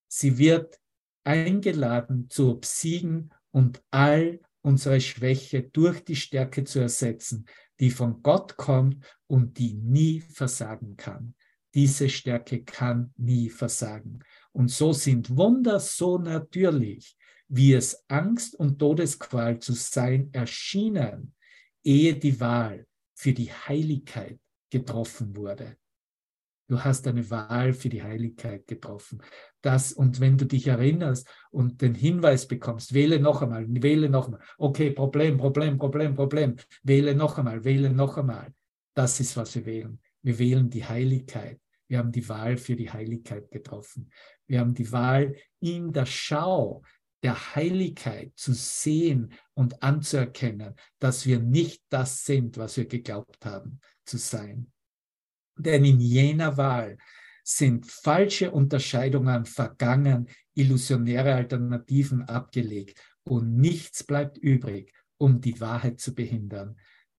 Sie wird eingeladen zu obsiegen und all unsere Schwäche durch die Stärke zu ersetzen, die von Gott kommt und die nie versagen kann. Diese Stärke kann nie versagen. Und so sind Wunder so natürlich, wie es Angst und Todesqual zu sein erschienen, ehe die Wahl für die Heiligkeit getroffen wurde. Du hast eine Wahl für die Heiligkeit getroffen. Das, und wenn du dich erinnerst und den Hinweis bekommst, wähle noch einmal, wähle noch einmal. Okay, Problem, Problem, Problem, Problem. Wähle noch einmal, wähle noch einmal. Das ist, was wir wählen. Wir wählen die Heiligkeit. Wir haben die Wahl für die Heiligkeit getroffen. Wir haben die Wahl in der Schau der Heiligkeit zu sehen und anzuerkennen, dass wir nicht das sind, was wir geglaubt haben zu sein. Denn in jener Wahl sind falsche Unterscheidungen vergangen, illusionäre Alternativen abgelegt und nichts bleibt übrig, um die Wahrheit zu behindern.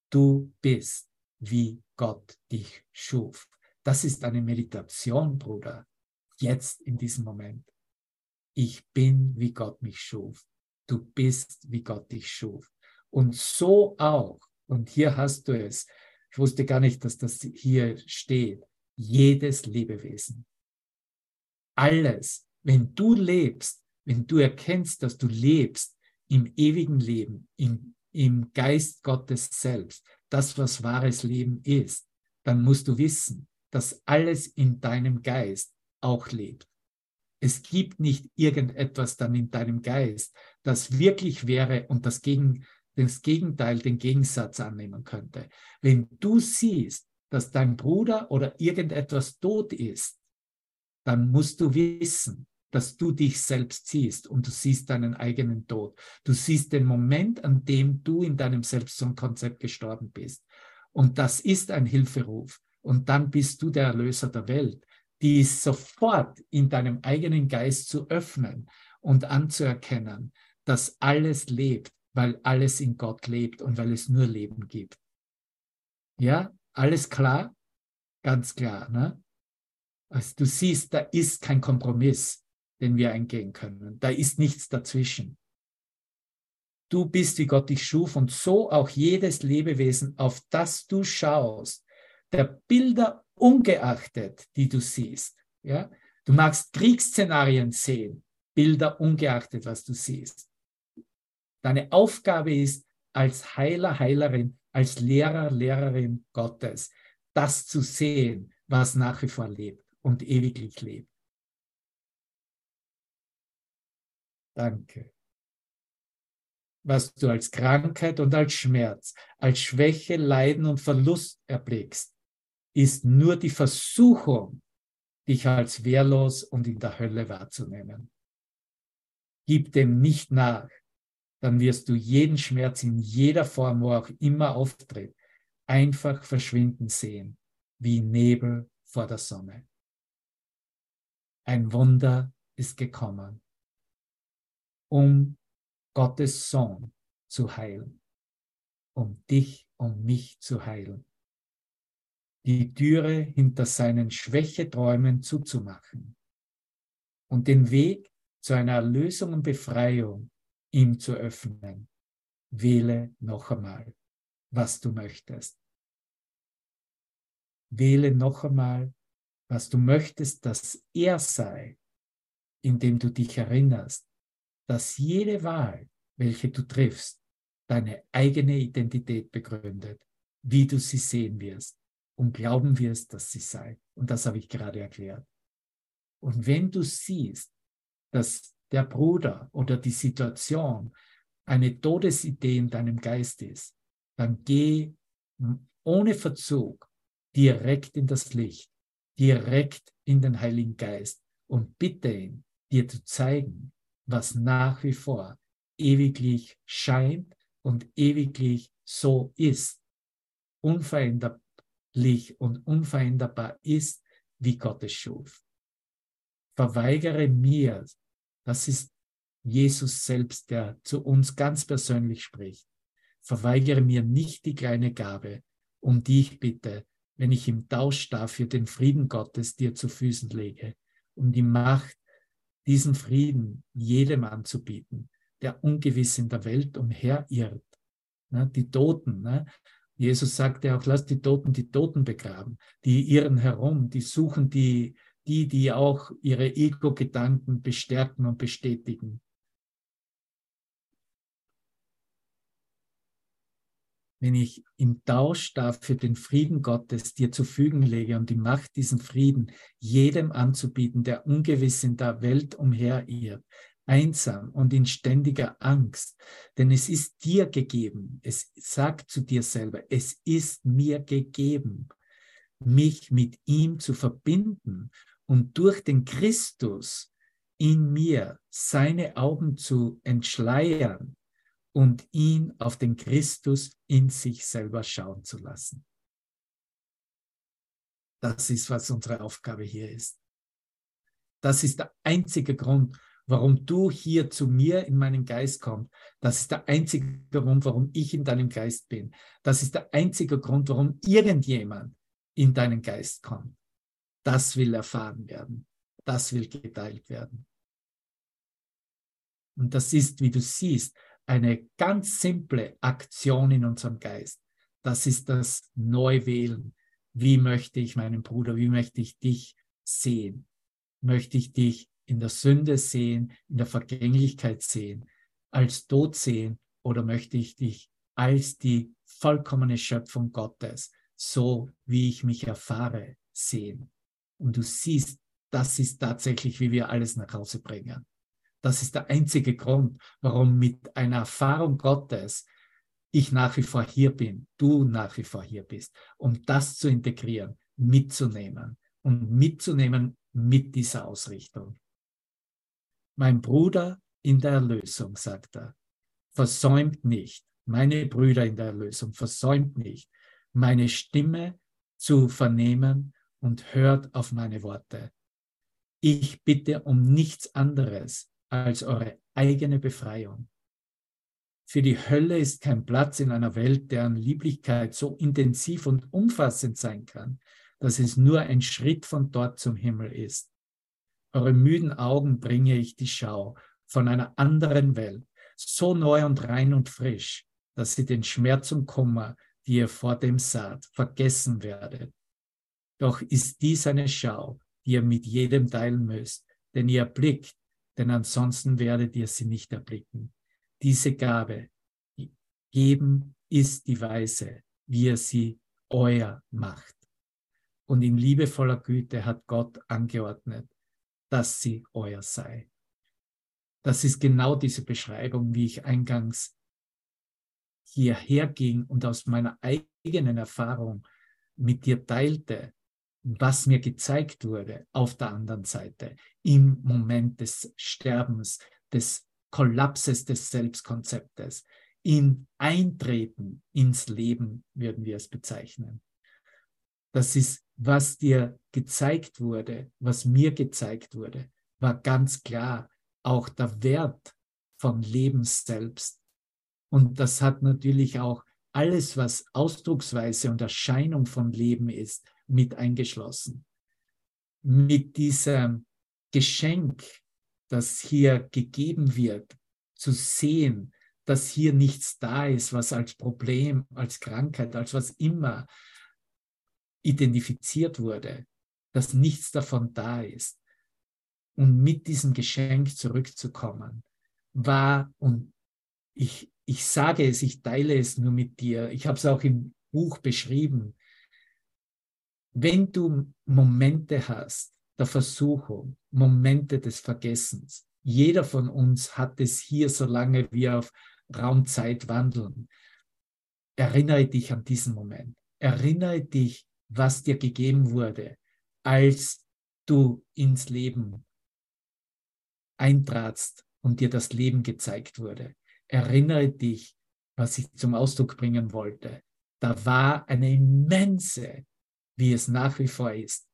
Du bist, wie Gott dich schuf. Das ist eine Meditation, Bruder, jetzt in diesem Moment ich bin, wie Gott mich schuf. Du bist, wie Gott dich schuf. Und so auch, und hier hast du es, ich wusste gar nicht, dass das hier steht, jedes Lebewesen. Alles, wenn du lebst, wenn du erkennst, dass du lebst im ewigen Leben, im, im Geist Gottes selbst, das, was wahres Leben ist, dann musst du wissen, dass alles in deinem Geist auch lebt. Es gibt nicht irgendetwas dann in deinem Geist, das wirklich wäre und das, Gegen, das Gegenteil, den Gegensatz annehmen könnte. Wenn du siehst, dass dein Bruder oder irgendetwas tot ist, dann musst du wissen, dass du dich selbst siehst und du siehst deinen eigenen Tod. Du siehst den Moment, an dem du in deinem Selbstkonzept gestorben bist. Und das ist ein Hilferuf. Und dann bist du der Erlöser der Welt die sofort in deinem eigenen Geist zu öffnen und anzuerkennen, dass alles lebt, weil alles in Gott lebt und weil es nur Leben gibt. Ja, alles klar? Ganz klar. Ne? Also du siehst, da ist kein Kompromiss, den wir eingehen können. Da ist nichts dazwischen. Du bist, wie Gott dich schuf und so auch jedes Lebewesen, auf das du schaust, der Bilder ungeachtet, die du siehst. Ja? Du magst Kriegsszenarien sehen, Bilder ungeachtet, was du siehst. Deine Aufgabe ist, als Heiler, Heilerin, als Lehrer, Lehrerin Gottes, das zu sehen, was nach wie vor lebt und ewiglich lebt. Danke. Was du als Krankheit und als Schmerz, als Schwäche, Leiden und Verlust erblickst, ist nur die Versuchung, dich als wehrlos und in der Hölle wahrzunehmen. Gib dem nicht nach, dann wirst du jeden Schmerz in jeder Form, wo auch immer auftritt, einfach verschwinden sehen, wie Nebel vor der Sonne. Ein Wunder ist gekommen, um Gottes Sohn zu heilen, um dich und mich zu heilen die Türe hinter seinen Schwächeträumen zuzumachen und den Weg zu einer Erlösung und Befreiung ihm zu öffnen. Wähle noch einmal, was du möchtest. Wähle noch einmal, was du möchtest, dass er sei, indem du dich erinnerst, dass jede Wahl, welche du triffst, deine eigene Identität begründet, wie du sie sehen wirst und glauben wirst, dass sie sei. Und das habe ich gerade erklärt. Und wenn du siehst, dass der Bruder oder die Situation eine Todesidee in deinem Geist ist, dann geh ohne Verzug direkt in das Licht, direkt in den Heiligen Geist und bitte ihn, dir zu zeigen, was nach wie vor ewiglich scheint und ewiglich so ist, unverändert, und unveränderbar ist, wie Gott es schuf. Verweigere mir, das ist Jesus selbst, der zu uns ganz persönlich spricht. Verweigere mir nicht die kleine Gabe, um die ich bitte, wenn ich im Tausch dafür den Frieden Gottes dir zu Füßen lege, um die Macht, diesen Frieden jedem anzubieten, der ungewiss in der Welt umherirrt. Die Toten, ne, Jesus sagte auch, lasst die Toten die Toten begraben. Die irren herum, die suchen die, die, die auch ihre Ego-Gedanken bestärken und bestätigen. Wenn ich im Tausch dafür den Frieden Gottes dir zu fügen lege und die Macht, diesen Frieden jedem anzubieten, der ungewiss in der Welt umherirrt, einsam und in ständiger Angst, denn es ist dir gegeben. Es sagt zu dir selber, es ist mir gegeben, mich mit ihm zu verbinden und durch den Christus in mir seine Augen zu entschleiern und ihn auf den Christus in sich selber schauen zu lassen. Das ist, was unsere Aufgabe hier ist. Das ist der einzige Grund, warum du hier zu mir in meinen Geist kommst. Das ist der einzige Grund, warum ich in deinem Geist bin. Das ist der einzige Grund, warum irgendjemand in deinen Geist kommt. Das will erfahren werden. Das will geteilt werden. Und das ist, wie du siehst, eine ganz simple Aktion in unserem Geist. Das ist das Neuwählen. Wie möchte ich meinen Bruder, wie möchte ich dich sehen? Möchte ich dich in der Sünde sehen, in der Vergänglichkeit sehen, als Tod sehen oder möchte ich dich als die vollkommene Schöpfung Gottes, so wie ich mich erfahre, sehen? Und du siehst, das ist tatsächlich, wie wir alles nach Hause bringen. Das ist der einzige Grund, warum mit einer Erfahrung Gottes ich nach wie vor hier bin, du nach wie vor hier bist, um das zu integrieren, mitzunehmen und mitzunehmen mit dieser Ausrichtung mein Bruder in der Erlösung, sagt er, versäumt nicht, meine Brüder in der Erlösung, versäumt nicht, meine Stimme zu vernehmen und hört auf meine Worte. Ich bitte um nichts anderes als eure eigene Befreiung. Für die Hölle ist kein Platz in einer Welt, deren Lieblichkeit so intensiv und umfassend sein kann, dass es nur ein Schritt von dort zum Himmel ist. Eure müden Augen bringe ich die Schau von einer anderen Welt, so neu und rein und frisch, dass sie den Schmerz und Kummer, die ihr vor dem saht, vergessen werdet. Doch ist dies eine Schau, die ihr mit jedem teilen müsst, denn ihr erblickt, denn ansonsten werdet ihr sie nicht erblicken. Diese Gabe geben ist die Weise, wie er sie euer macht. Und in liebevoller Güte hat Gott angeordnet, dass sie euer sei. Das ist genau diese Beschreibung, wie ich eingangs hierher ging und aus meiner eigenen Erfahrung mit dir teilte, was mir gezeigt wurde auf der anderen Seite im Moment des Sterbens, des Kollapses des Selbstkonzeptes, im Eintreten ins Leben, würden wir es bezeichnen. Das ist, was dir gezeigt wurde, was mir gezeigt wurde, war ganz klar auch der Wert von Leben selbst. Und das hat natürlich auch alles, was Ausdrucksweise und Erscheinung von Leben ist, mit eingeschlossen. Mit diesem Geschenk, das hier gegeben wird, zu sehen, dass hier nichts da ist, was als Problem, als Krankheit, als was immer identifiziert wurde, dass nichts davon da ist. Und mit diesem Geschenk zurückzukommen, war, und ich, ich sage es, ich teile es nur mit dir, ich habe es auch im Buch beschrieben, wenn du Momente hast der Versuchung, Momente des Vergessens, jeder von uns hat es hier, solange wir auf Raumzeit wandeln. Erinnere dich an diesen Moment. Erinnere dich, was dir gegeben wurde, als du ins Leben eintratst und dir das Leben gezeigt wurde. Erinnere dich, was ich zum Ausdruck bringen wollte. Da war eine immense, wie es nach wie vor ist,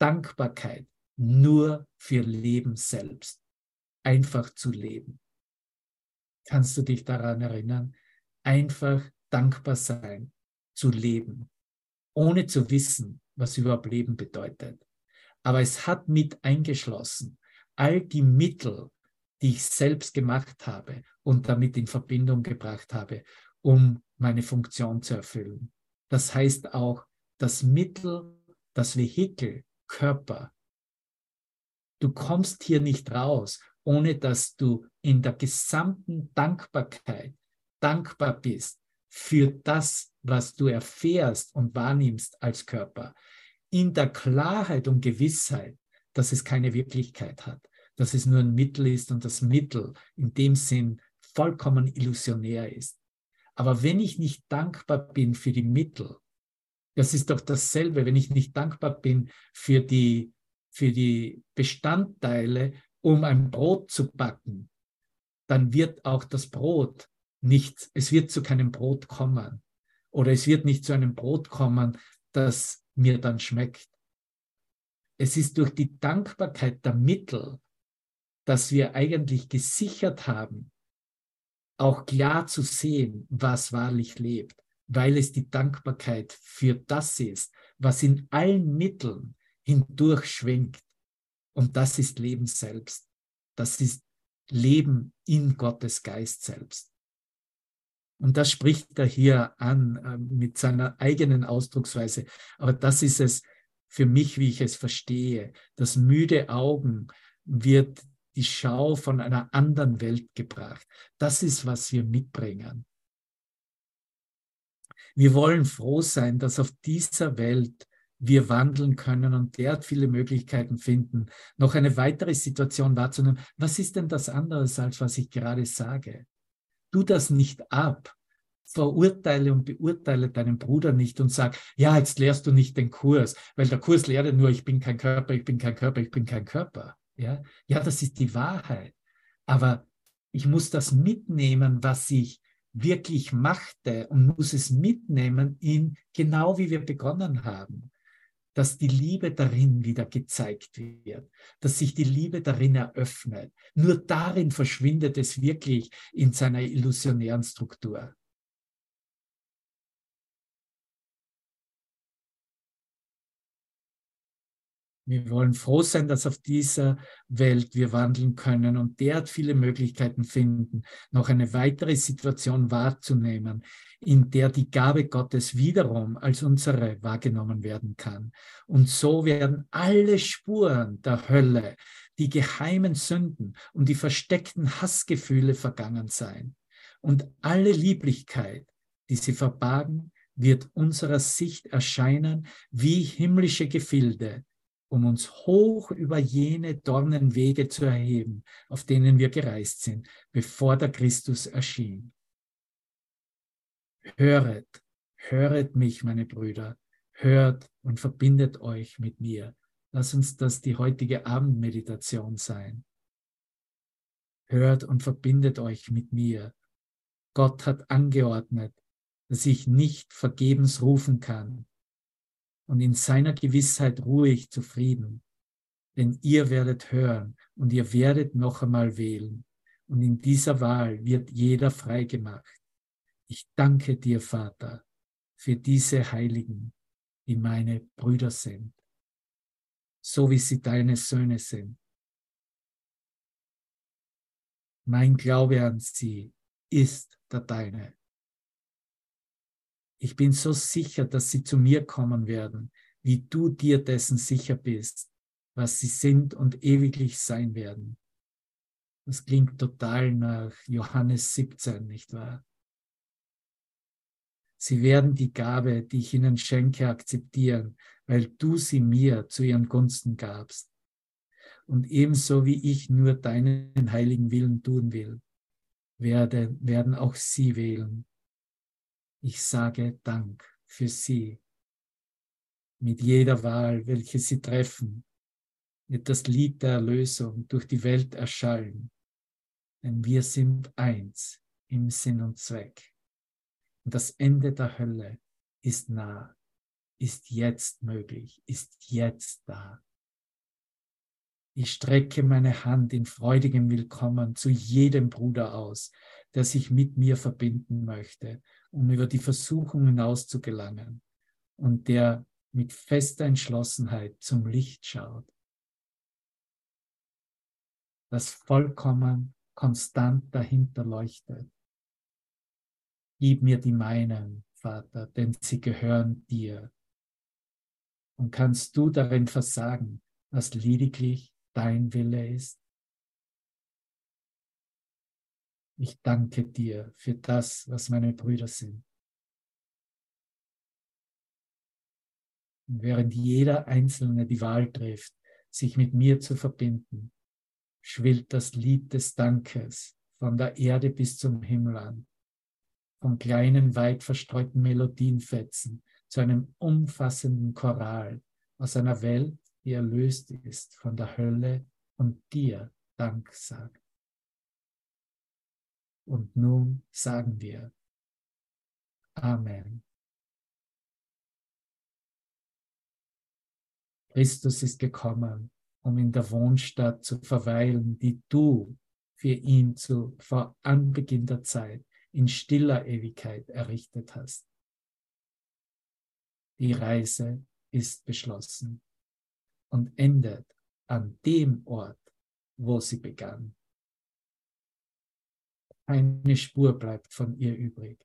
Dankbarkeit nur für Leben selbst. Einfach zu leben. Kannst du dich daran erinnern? Einfach dankbar sein, zu leben, ohne zu wissen, was überhaupt Leben bedeutet. Aber es hat mit eingeschlossen, all die Mittel, die ich selbst gemacht habe und damit in Verbindung gebracht habe, um meine Funktion zu erfüllen. Das heißt auch das Mittel, das Vehikel, Körper. Du kommst hier nicht raus, ohne dass du in der gesamten Dankbarkeit dankbar bist für das, was du erfährst und wahrnimmst als Körper. In der Klarheit und Gewissheit, dass es keine Wirklichkeit hat, dass es nur ein Mittel ist und das Mittel in dem Sinn vollkommen illusionär ist. Aber wenn ich nicht dankbar bin für die Mittel, das ist doch dasselbe, wenn ich nicht dankbar bin für die, für die Bestandteile, um ein Brot zu backen, dann wird auch das Brot nicht, es wird zu keinem Brot kommen. Oder es wird nicht zu einem Brot kommen, das mir dann schmeckt. Es ist durch die Dankbarkeit der Mittel, dass wir eigentlich gesichert haben, auch klar zu sehen, was wahrlich lebt, weil es die Dankbarkeit für das ist, was in allen Mitteln hindurch schwingt. Und das ist Leben selbst. Das ist Leben in Gottes Geist selbst. Und das spricht er hier an äh, mit seiner eigenen Ausdrucksweise. Aber das ist es für mich, wie ich es verstehe. Das müde Augen wird die Schau von einer anderen Welt gebracht. Das ist, was wir mitbringen. Wir wollen froh sein, dass auf dieser Welt wir wandeln können und derart viele Möglichkeiten finden, noch eine weitere Situation wahrzunehmen. Was ist denn das anderes, als was ich gerade sage? Tu das nicht ab. Verurteile und beurteile deinen Bruder nicht und sag, ja, jetzt lehrst du nicht den Kurs, weil der Kurs lehrt nur, ich bin kein Körper, ich bin kein Körper, ich bin kein Körper. Ja, ja das ist die Wahrheit. Aber ich muss das mitnehmen, was ich wirklich machte und muss es mitnehmen in genau wie wir begonnen haben dass die Liebe darin wieder gezeigt wird, dass sich die Liebe darin eröffnet. Nur darin verschwindet es wirklich in seiner illusionären Struktur. Wir wollen froh sein, dass auf dieser Welt wir wandeln können und derart viele Möglichkeiten finden, noch eine weitere Situation wahrzunehmen, in der die Gabe Gottes wiederum als unsere wahrgenommen werden kann. Und so werden alle Spuren der Hölle, die geheimen Sünden und die versteckten Hassgefühle vergangen sein. Und alle Lieblichkeit, die sie verbargen, wird unserer Sicht erscheinen wie himmlische Gefilde, um uns hoch über jene Dornenwege zu erheben, auf denen wir gereist sind, bevor der Christus erschien. Höret, höret mich, meine Brüder, hört und verbindet euch mit mir. Lass uns das die heutige Abendmeditation sein. Hört und verbindet euch mit mir. Gott hat angeordnet, dass ich nicht vergebens rufen kann, und in seiner Gewissheit ruhig zufrieden. Denn ihr werdet hören und ihr werdet noch einmal wählen. Und in dieser Wahl wird jeder frei gemacht. Ich danke dir, Vater, für diese Heiligen, die meine Brüder sind, so wie sie deine Söhne sind. Mein Glaube an sie ist der deine. Ich bin so sicher, dass sie zu mir kommen werden, wie du dir dessen sicher bist, was sie sind und ewiglich sein werden. Das klingt total nach Johannes 17, nicht wahr? Sie werden die Gabe, die ich ihnen schenke, akzeptieren, weil du sie mir zu ihren Gunsten gabst. Und ebenso wie ich nur deinen heiligen Willen tun will, werde, werden auch sie wählen, ich sage Dank für Sie. Mit jeder Wahl, welche Sie treffen, wird das Lied der Erlösung durch die Welt erschallen. Denn wir sind eins im Sinn und Zweck. Und das Ende der Hölle ist nah, ist jetzt möglich, ist jetzt da. Ich strecke meine Hand in freudigem Willkommen zu jedem Bruder aus, der sich mit mir verbinden möchte um über die Versuchung hinaus zu gelangen und der mit fester Entschlossenheit zum Licht schaut, das vollkommen konstant dahinter leuchtet. Gib mir die meinen, Vater, denn sie gehören dir. Und kannst du darin versagen, was lediglich dein Wille ist? Ich danke dir für das, was meine Brüder sind. Und während jeder Einzelne die Wahl trifft, sich mit mir zu verbinden, schwillt das Lied des Dankes von der Erde bis zum Himmel an, von kleinen, weit verstreuten Melodienfetzen zu einem umfassenden Choral aus einer Welt, die erlöst ist von der Hölle und dir Dank sagt. Und nun sagen wir Amen. Christus ist gekommen, um in der Wohnstadt zu verweilen, die du für ihn zu vor Anbeginn der Zeit in stiller Ewigkeit errichtet hast. Die Reise ist beschlossen und endet an dem Ort, wo sie begann. Keine Spur bleibt von ihr übrig.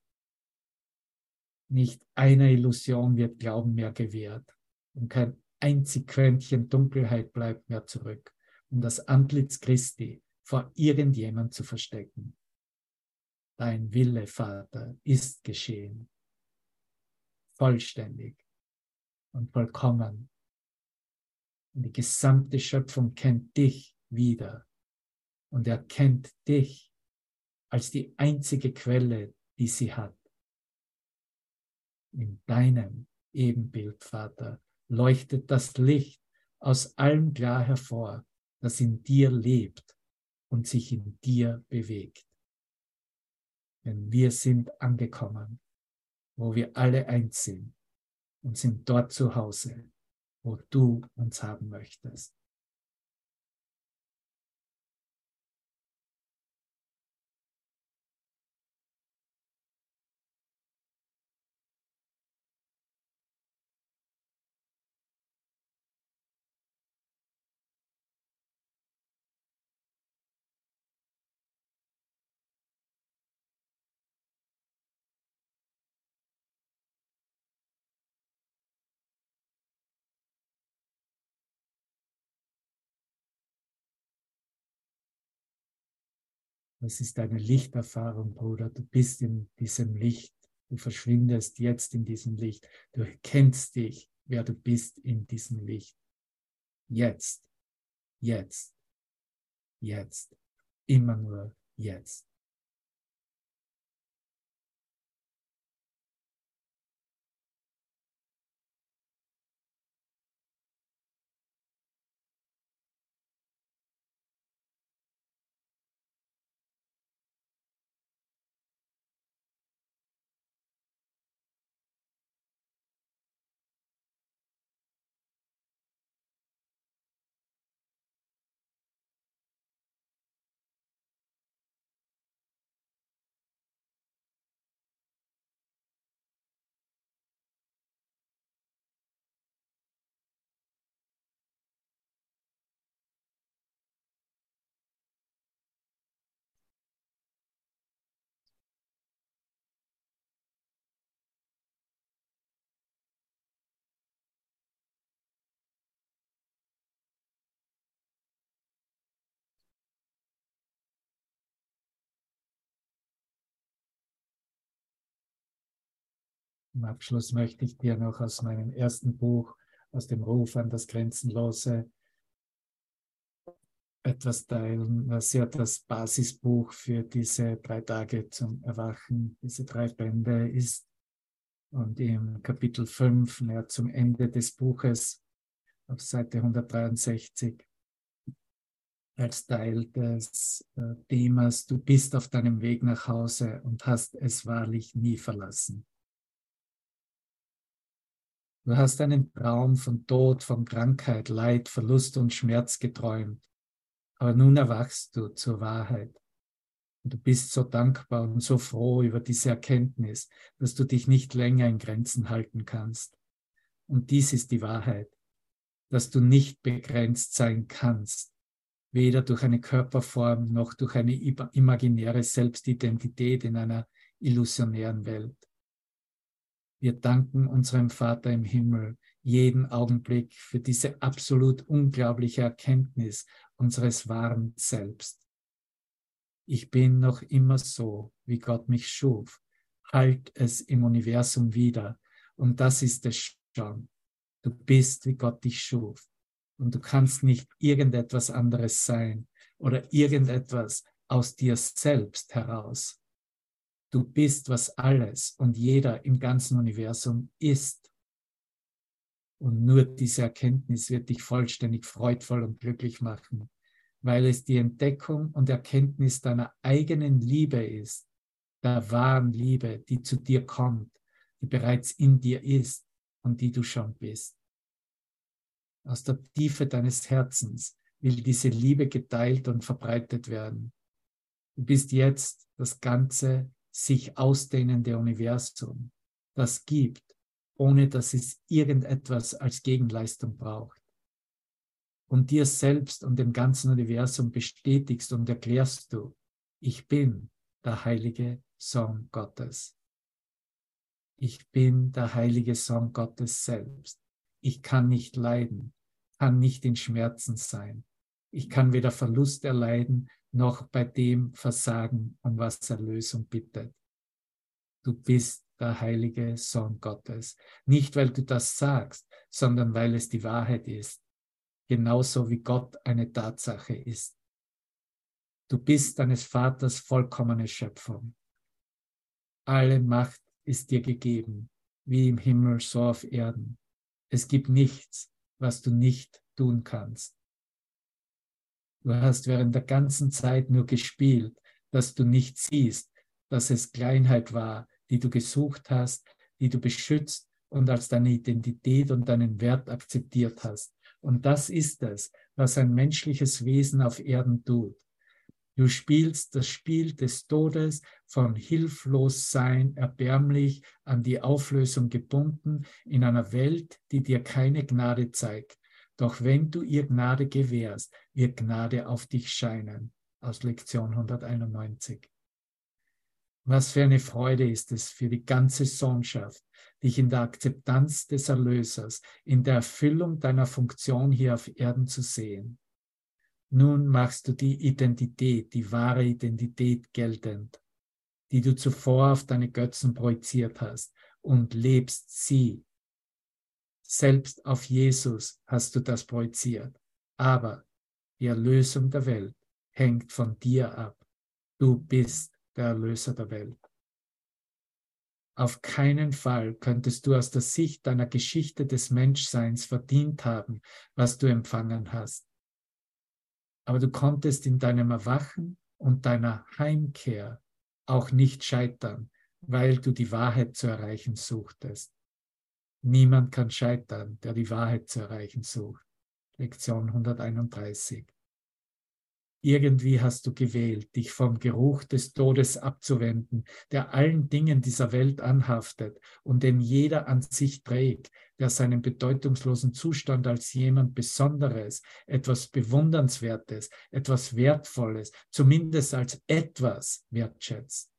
Nicht einer Illusion wird Glauben mehr gewährt und kein einzig Quäntchen Dunkelheit bleibt mehr zurück, um das Antlitz Christi vor irgendjemand zu verstecken. Dein Wille, Vater, ist geschehen, vollständig und vollkommen. Und die gesamte Schöpfung kennt dich wieder und erkennt dich als die einzige Quelle, die sie hat. In deinem Ebenbild, Vater, leuchtet das Licht aus allem klar hervor, das in dir lebt und sich in dir bewegt. Denn wir sind angekommen, wo wir alle eins sind und sind dort zu Hause wo du uns haben möchtest. Das ist eine Lichterfahrung, Bruder. Du bist in diesem Licht. Du verschwindest jetzt in diesem Licht. Du erkennst dich, wer du bist in diesem Licht. Jetzt, jetzt, jetzt, immer nur jetzt. Im Abschluss möchte ich dir noch aus meinem ersten Buch, aus dem Ruf an das Grenzenlose, etwas teilen, was ja das Basisbuch für diese drei Tage zum Erwachen, diese drei Bände ist. Und im Kapitel 5, ja, zum Ende des Buches, auf Seite 163, als Teil des äh, Themas, du bist auf deinem Weg nach Hause und hast es wahrlich nie verlassen. Du hast einen Traum von Tod, von Krankheit, Leid, Verlust und Schmerz geträumt. Aber nun erwachst du zur Wahrheit. Und du bist so dankbar und so froh über diese Erkenntnis, dass du dich nicht länger in Grenzen halten kannst. Und dies ist die Wahrheit, dass du nicht begrenzt sein kannst, weder durch eine Körperform noch durch eine imaginäre Selbstidentität in einer illusionären Welt. Wir danken unserem Vater im Himmel jeden Augenblick für diese absolut unglaubliche Erkenntnis unseres wahren Selbst. Ich bin noch immer so, wie Gott mich schuf. Halt es im Universum wieder. Und das ist es schon. Du bist, wie Gott dich schuf. Und du kannst nicht irgendetwas anderes sein oder irgendetwas aus dir selbst heraus. Du bist, was alles und jeder im ganzen Universum ist. Und nur diese Erkenntnis wird dich vollständig freudvoll und glücklich machen, weil es die Entdeckung und Erkenntnis deiner eigenen Liebe ist, der wahren Liebe, die zu dir kommt, die bereits in dir ist und die du schon bist. Aus der Tiefe deines Herzens will diese Liebe geteilt und verbreitet werden. Du bist jetzt das ganze sich ausdehnende Universum, das gibt, ohne dass es irgendetwas als Gegenleistung braucht. Und dir selbst und dem ganzen Universum bestätigst und erklärst du, ich bin der heilige Sohn Gottes. Ich bin der heilige Sohn Gottes selbst. Ich kann nicht leiden, kann nicht in Schmerzen sein. Ich kann weder Verlust erleiden noch bei dem Versagen, um was Erlösung bittet. Du bist der heilige Sohn Gottes. Nicht, weil du das sagst, sondern weil es die Wahrheit ist. Genauso wie Gott eine Tatsache ist. Du bist deines Vaters vollkommene Schöpfung. Alle Macht ist dir gegeben, wie im Himmel, so auf Erden. Es gibt nichts, was du nicht tun kannst. Du hast während der ganzen Zeit nur gespielt, dass du nicht siehst, dass es Kleinheit war, die du gesucht hast, die du beschützt und als deine Identität und deinen Wert akzeptiert hast. Und das ist es, was ein menschliches Wesen auf Erden tut. Du spielst das Spiel des Todes von Hilflossein erbärmlich an die Auflösung gebunden in einer Welt, die dir keine Gnade zeigt. Doch wenn du ihr Gnade gewährst, wird Gnade auf dich scheinen. Aus Lektion 191. Was für eine Freude ist es für die ganze Sohnschaft, dich in der Akzeptanz des Erlösers, in der Erfüllung deiner Funktion hier auf Erden zu sehen. Nun machst du die Identität, die wahre Identität geltend, die du zuvor auf deine Götzen projiziert hast und lebst sie. Selbst auf Jesus hast du das projiziert. Aber die Erlösung der Welt hängt von dir ab. Du bist der Erlöser der Welt. Auf keinen Fall könntest du aus der Sicht deiner Geschichte des Menschseins verdient haben, was du empfangen hast aber du konntest in deinem Erwachen und deiner Heimkehr auch nicht scheitern, weil du die Wahrheit zu erreichen suchtest. Niemand kann scheitern, der die Wahrheit zu erreichen sucht. Lektion 131. Irgendwie hast du gewählt, dich vom Geruch des Todes abzuwenden, der allen Dingen dieser Welt anhaftet und den jeder an sich trägt, der seinen bedeutungslosen Zustand als jemand Besonderes, etwas Bewundernswertes, etwas Wertvolles, zumindest als etwas wertschätzt.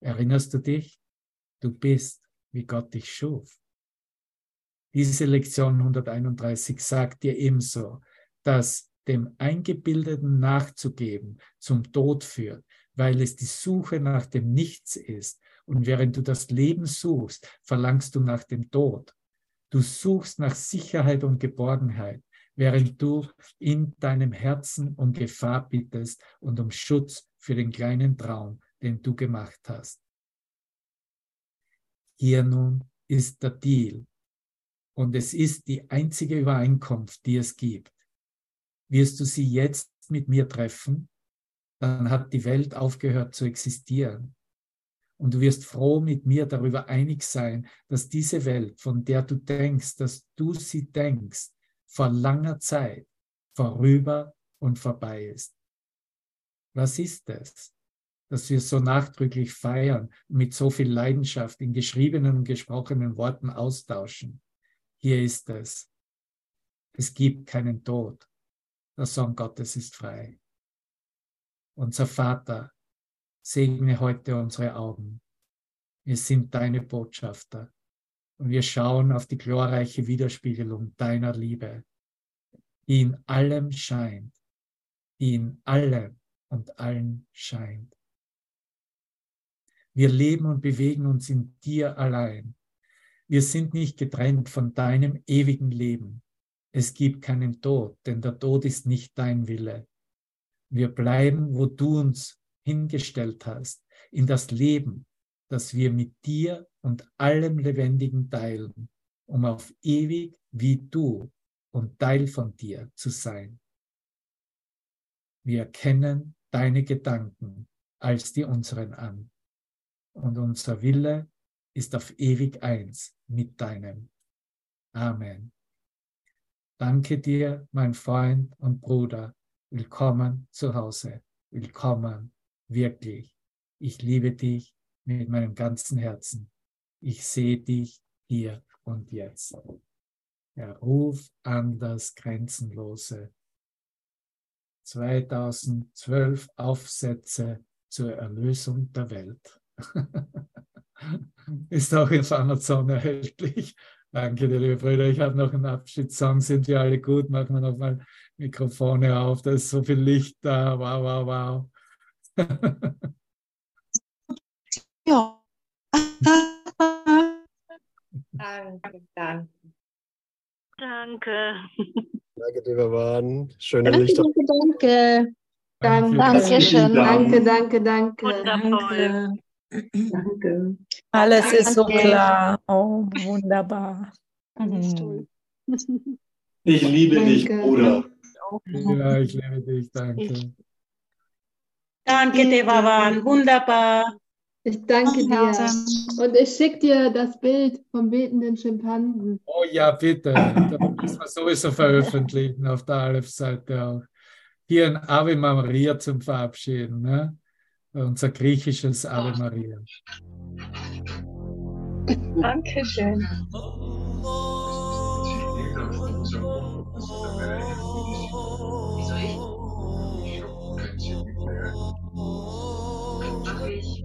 Erinnerst du dich? Du bist, wie Gott dich schuf. Diese Lektion 131 sagt dir ebenso, dass dem Eingebildeten nachzugeben, zum Tod führt, weil es die Suche nach dem Nichts ist. Und während du das Leben suchst, verlangst du nach dem Tod. Du suchst nach Sicherheit und Geborgenheit, während du in deinem Herzen um Gefahr bittest und um Schutz für den kleinen Traum, den du gemacht hast. Hier nun ist der Deal. Und es ist die einzige Übereinkunft, die es gibt wirst du sie jetzt mit mir treffen, dann hat die Welt aufgehört zu existieren. Und du wirst froh mit mir darüber einig sein, dass diese Welt, von der du denkst, dass du sie denkst, vor langer Zeit vorüber und vorbei ist. Was ist es, dass wir so nachdrücklich feiern mit so viel Leidenschaft in geschriebenen und gesprochenen Worten austauschen? Hier ist es. Es gibt keinen Tod. Der Sohn Gottes ist frei. Unser Vater, segne heute unsere Augen. Wir sind deine Botschafter und wir schauen auf die glorreiche Widerspiegelung deiner Liebe, die in allem scheint, die in allem und allen scheint. Wir leben und bewegen uns in dir allein. Wir sind nicht getrennt von deinem ewigen Leben. Es gibt keinen Tod, denn der Tod ist nicht dein Wille. Wir bleiben, wo du uns hingestellt hast, in das Leben, das wir mit dir und allem Lebendigen teilen, um auf ewig wie du und Teil von dir zu sein. Wir erkennen deine Gedanken als die unseren an. Und unser Wille ist auf ewig eins mit deinem. Amen. Danke dir, mein Freund und Bruder. Willkommen zu Hause. Willkommen, wirklich. Ich liebe dich mit meinem ganzen Herzen. Ich sehe dich hier und jetzt. Der Ruf an das Grenzenlose. 2012 Aufsätze zur Erlösung der Welt. Ist auch auf Amazon erhältlich. Danke dir, liebe Brüder. Ich habe noch einen Abschiedssong. Sind wir alle gut? Machen wir nochmal Mikrofone auf. Da ist so viel Licht da. Wow, wow, wow. Ja. Danke, danke. Danke. Danke, lieber Waren. Schöne Danke, Lichter. danke, danke. Danke schön. Danke, danke, danke. Wundervoll. Danke. Alles ist so Danke. klar. Oh, wunderbar. Toll. Ich liebe dich, Danke. Bruder. Ja, ich liebe dich. Danke. Danke, Devavan. Wunderbar. Ich danke dir. Und ich schicke dir das Bild vom betenden Schimpansen. Oh ja, bitte. Da müssen wir sowieso veröffentlichen auf der Aleph-Seite auch. Hier ein Ave Maria zum Verabschieden. Ne? Unser griechisches Ave Maria. Dankeschön. Wieso ich?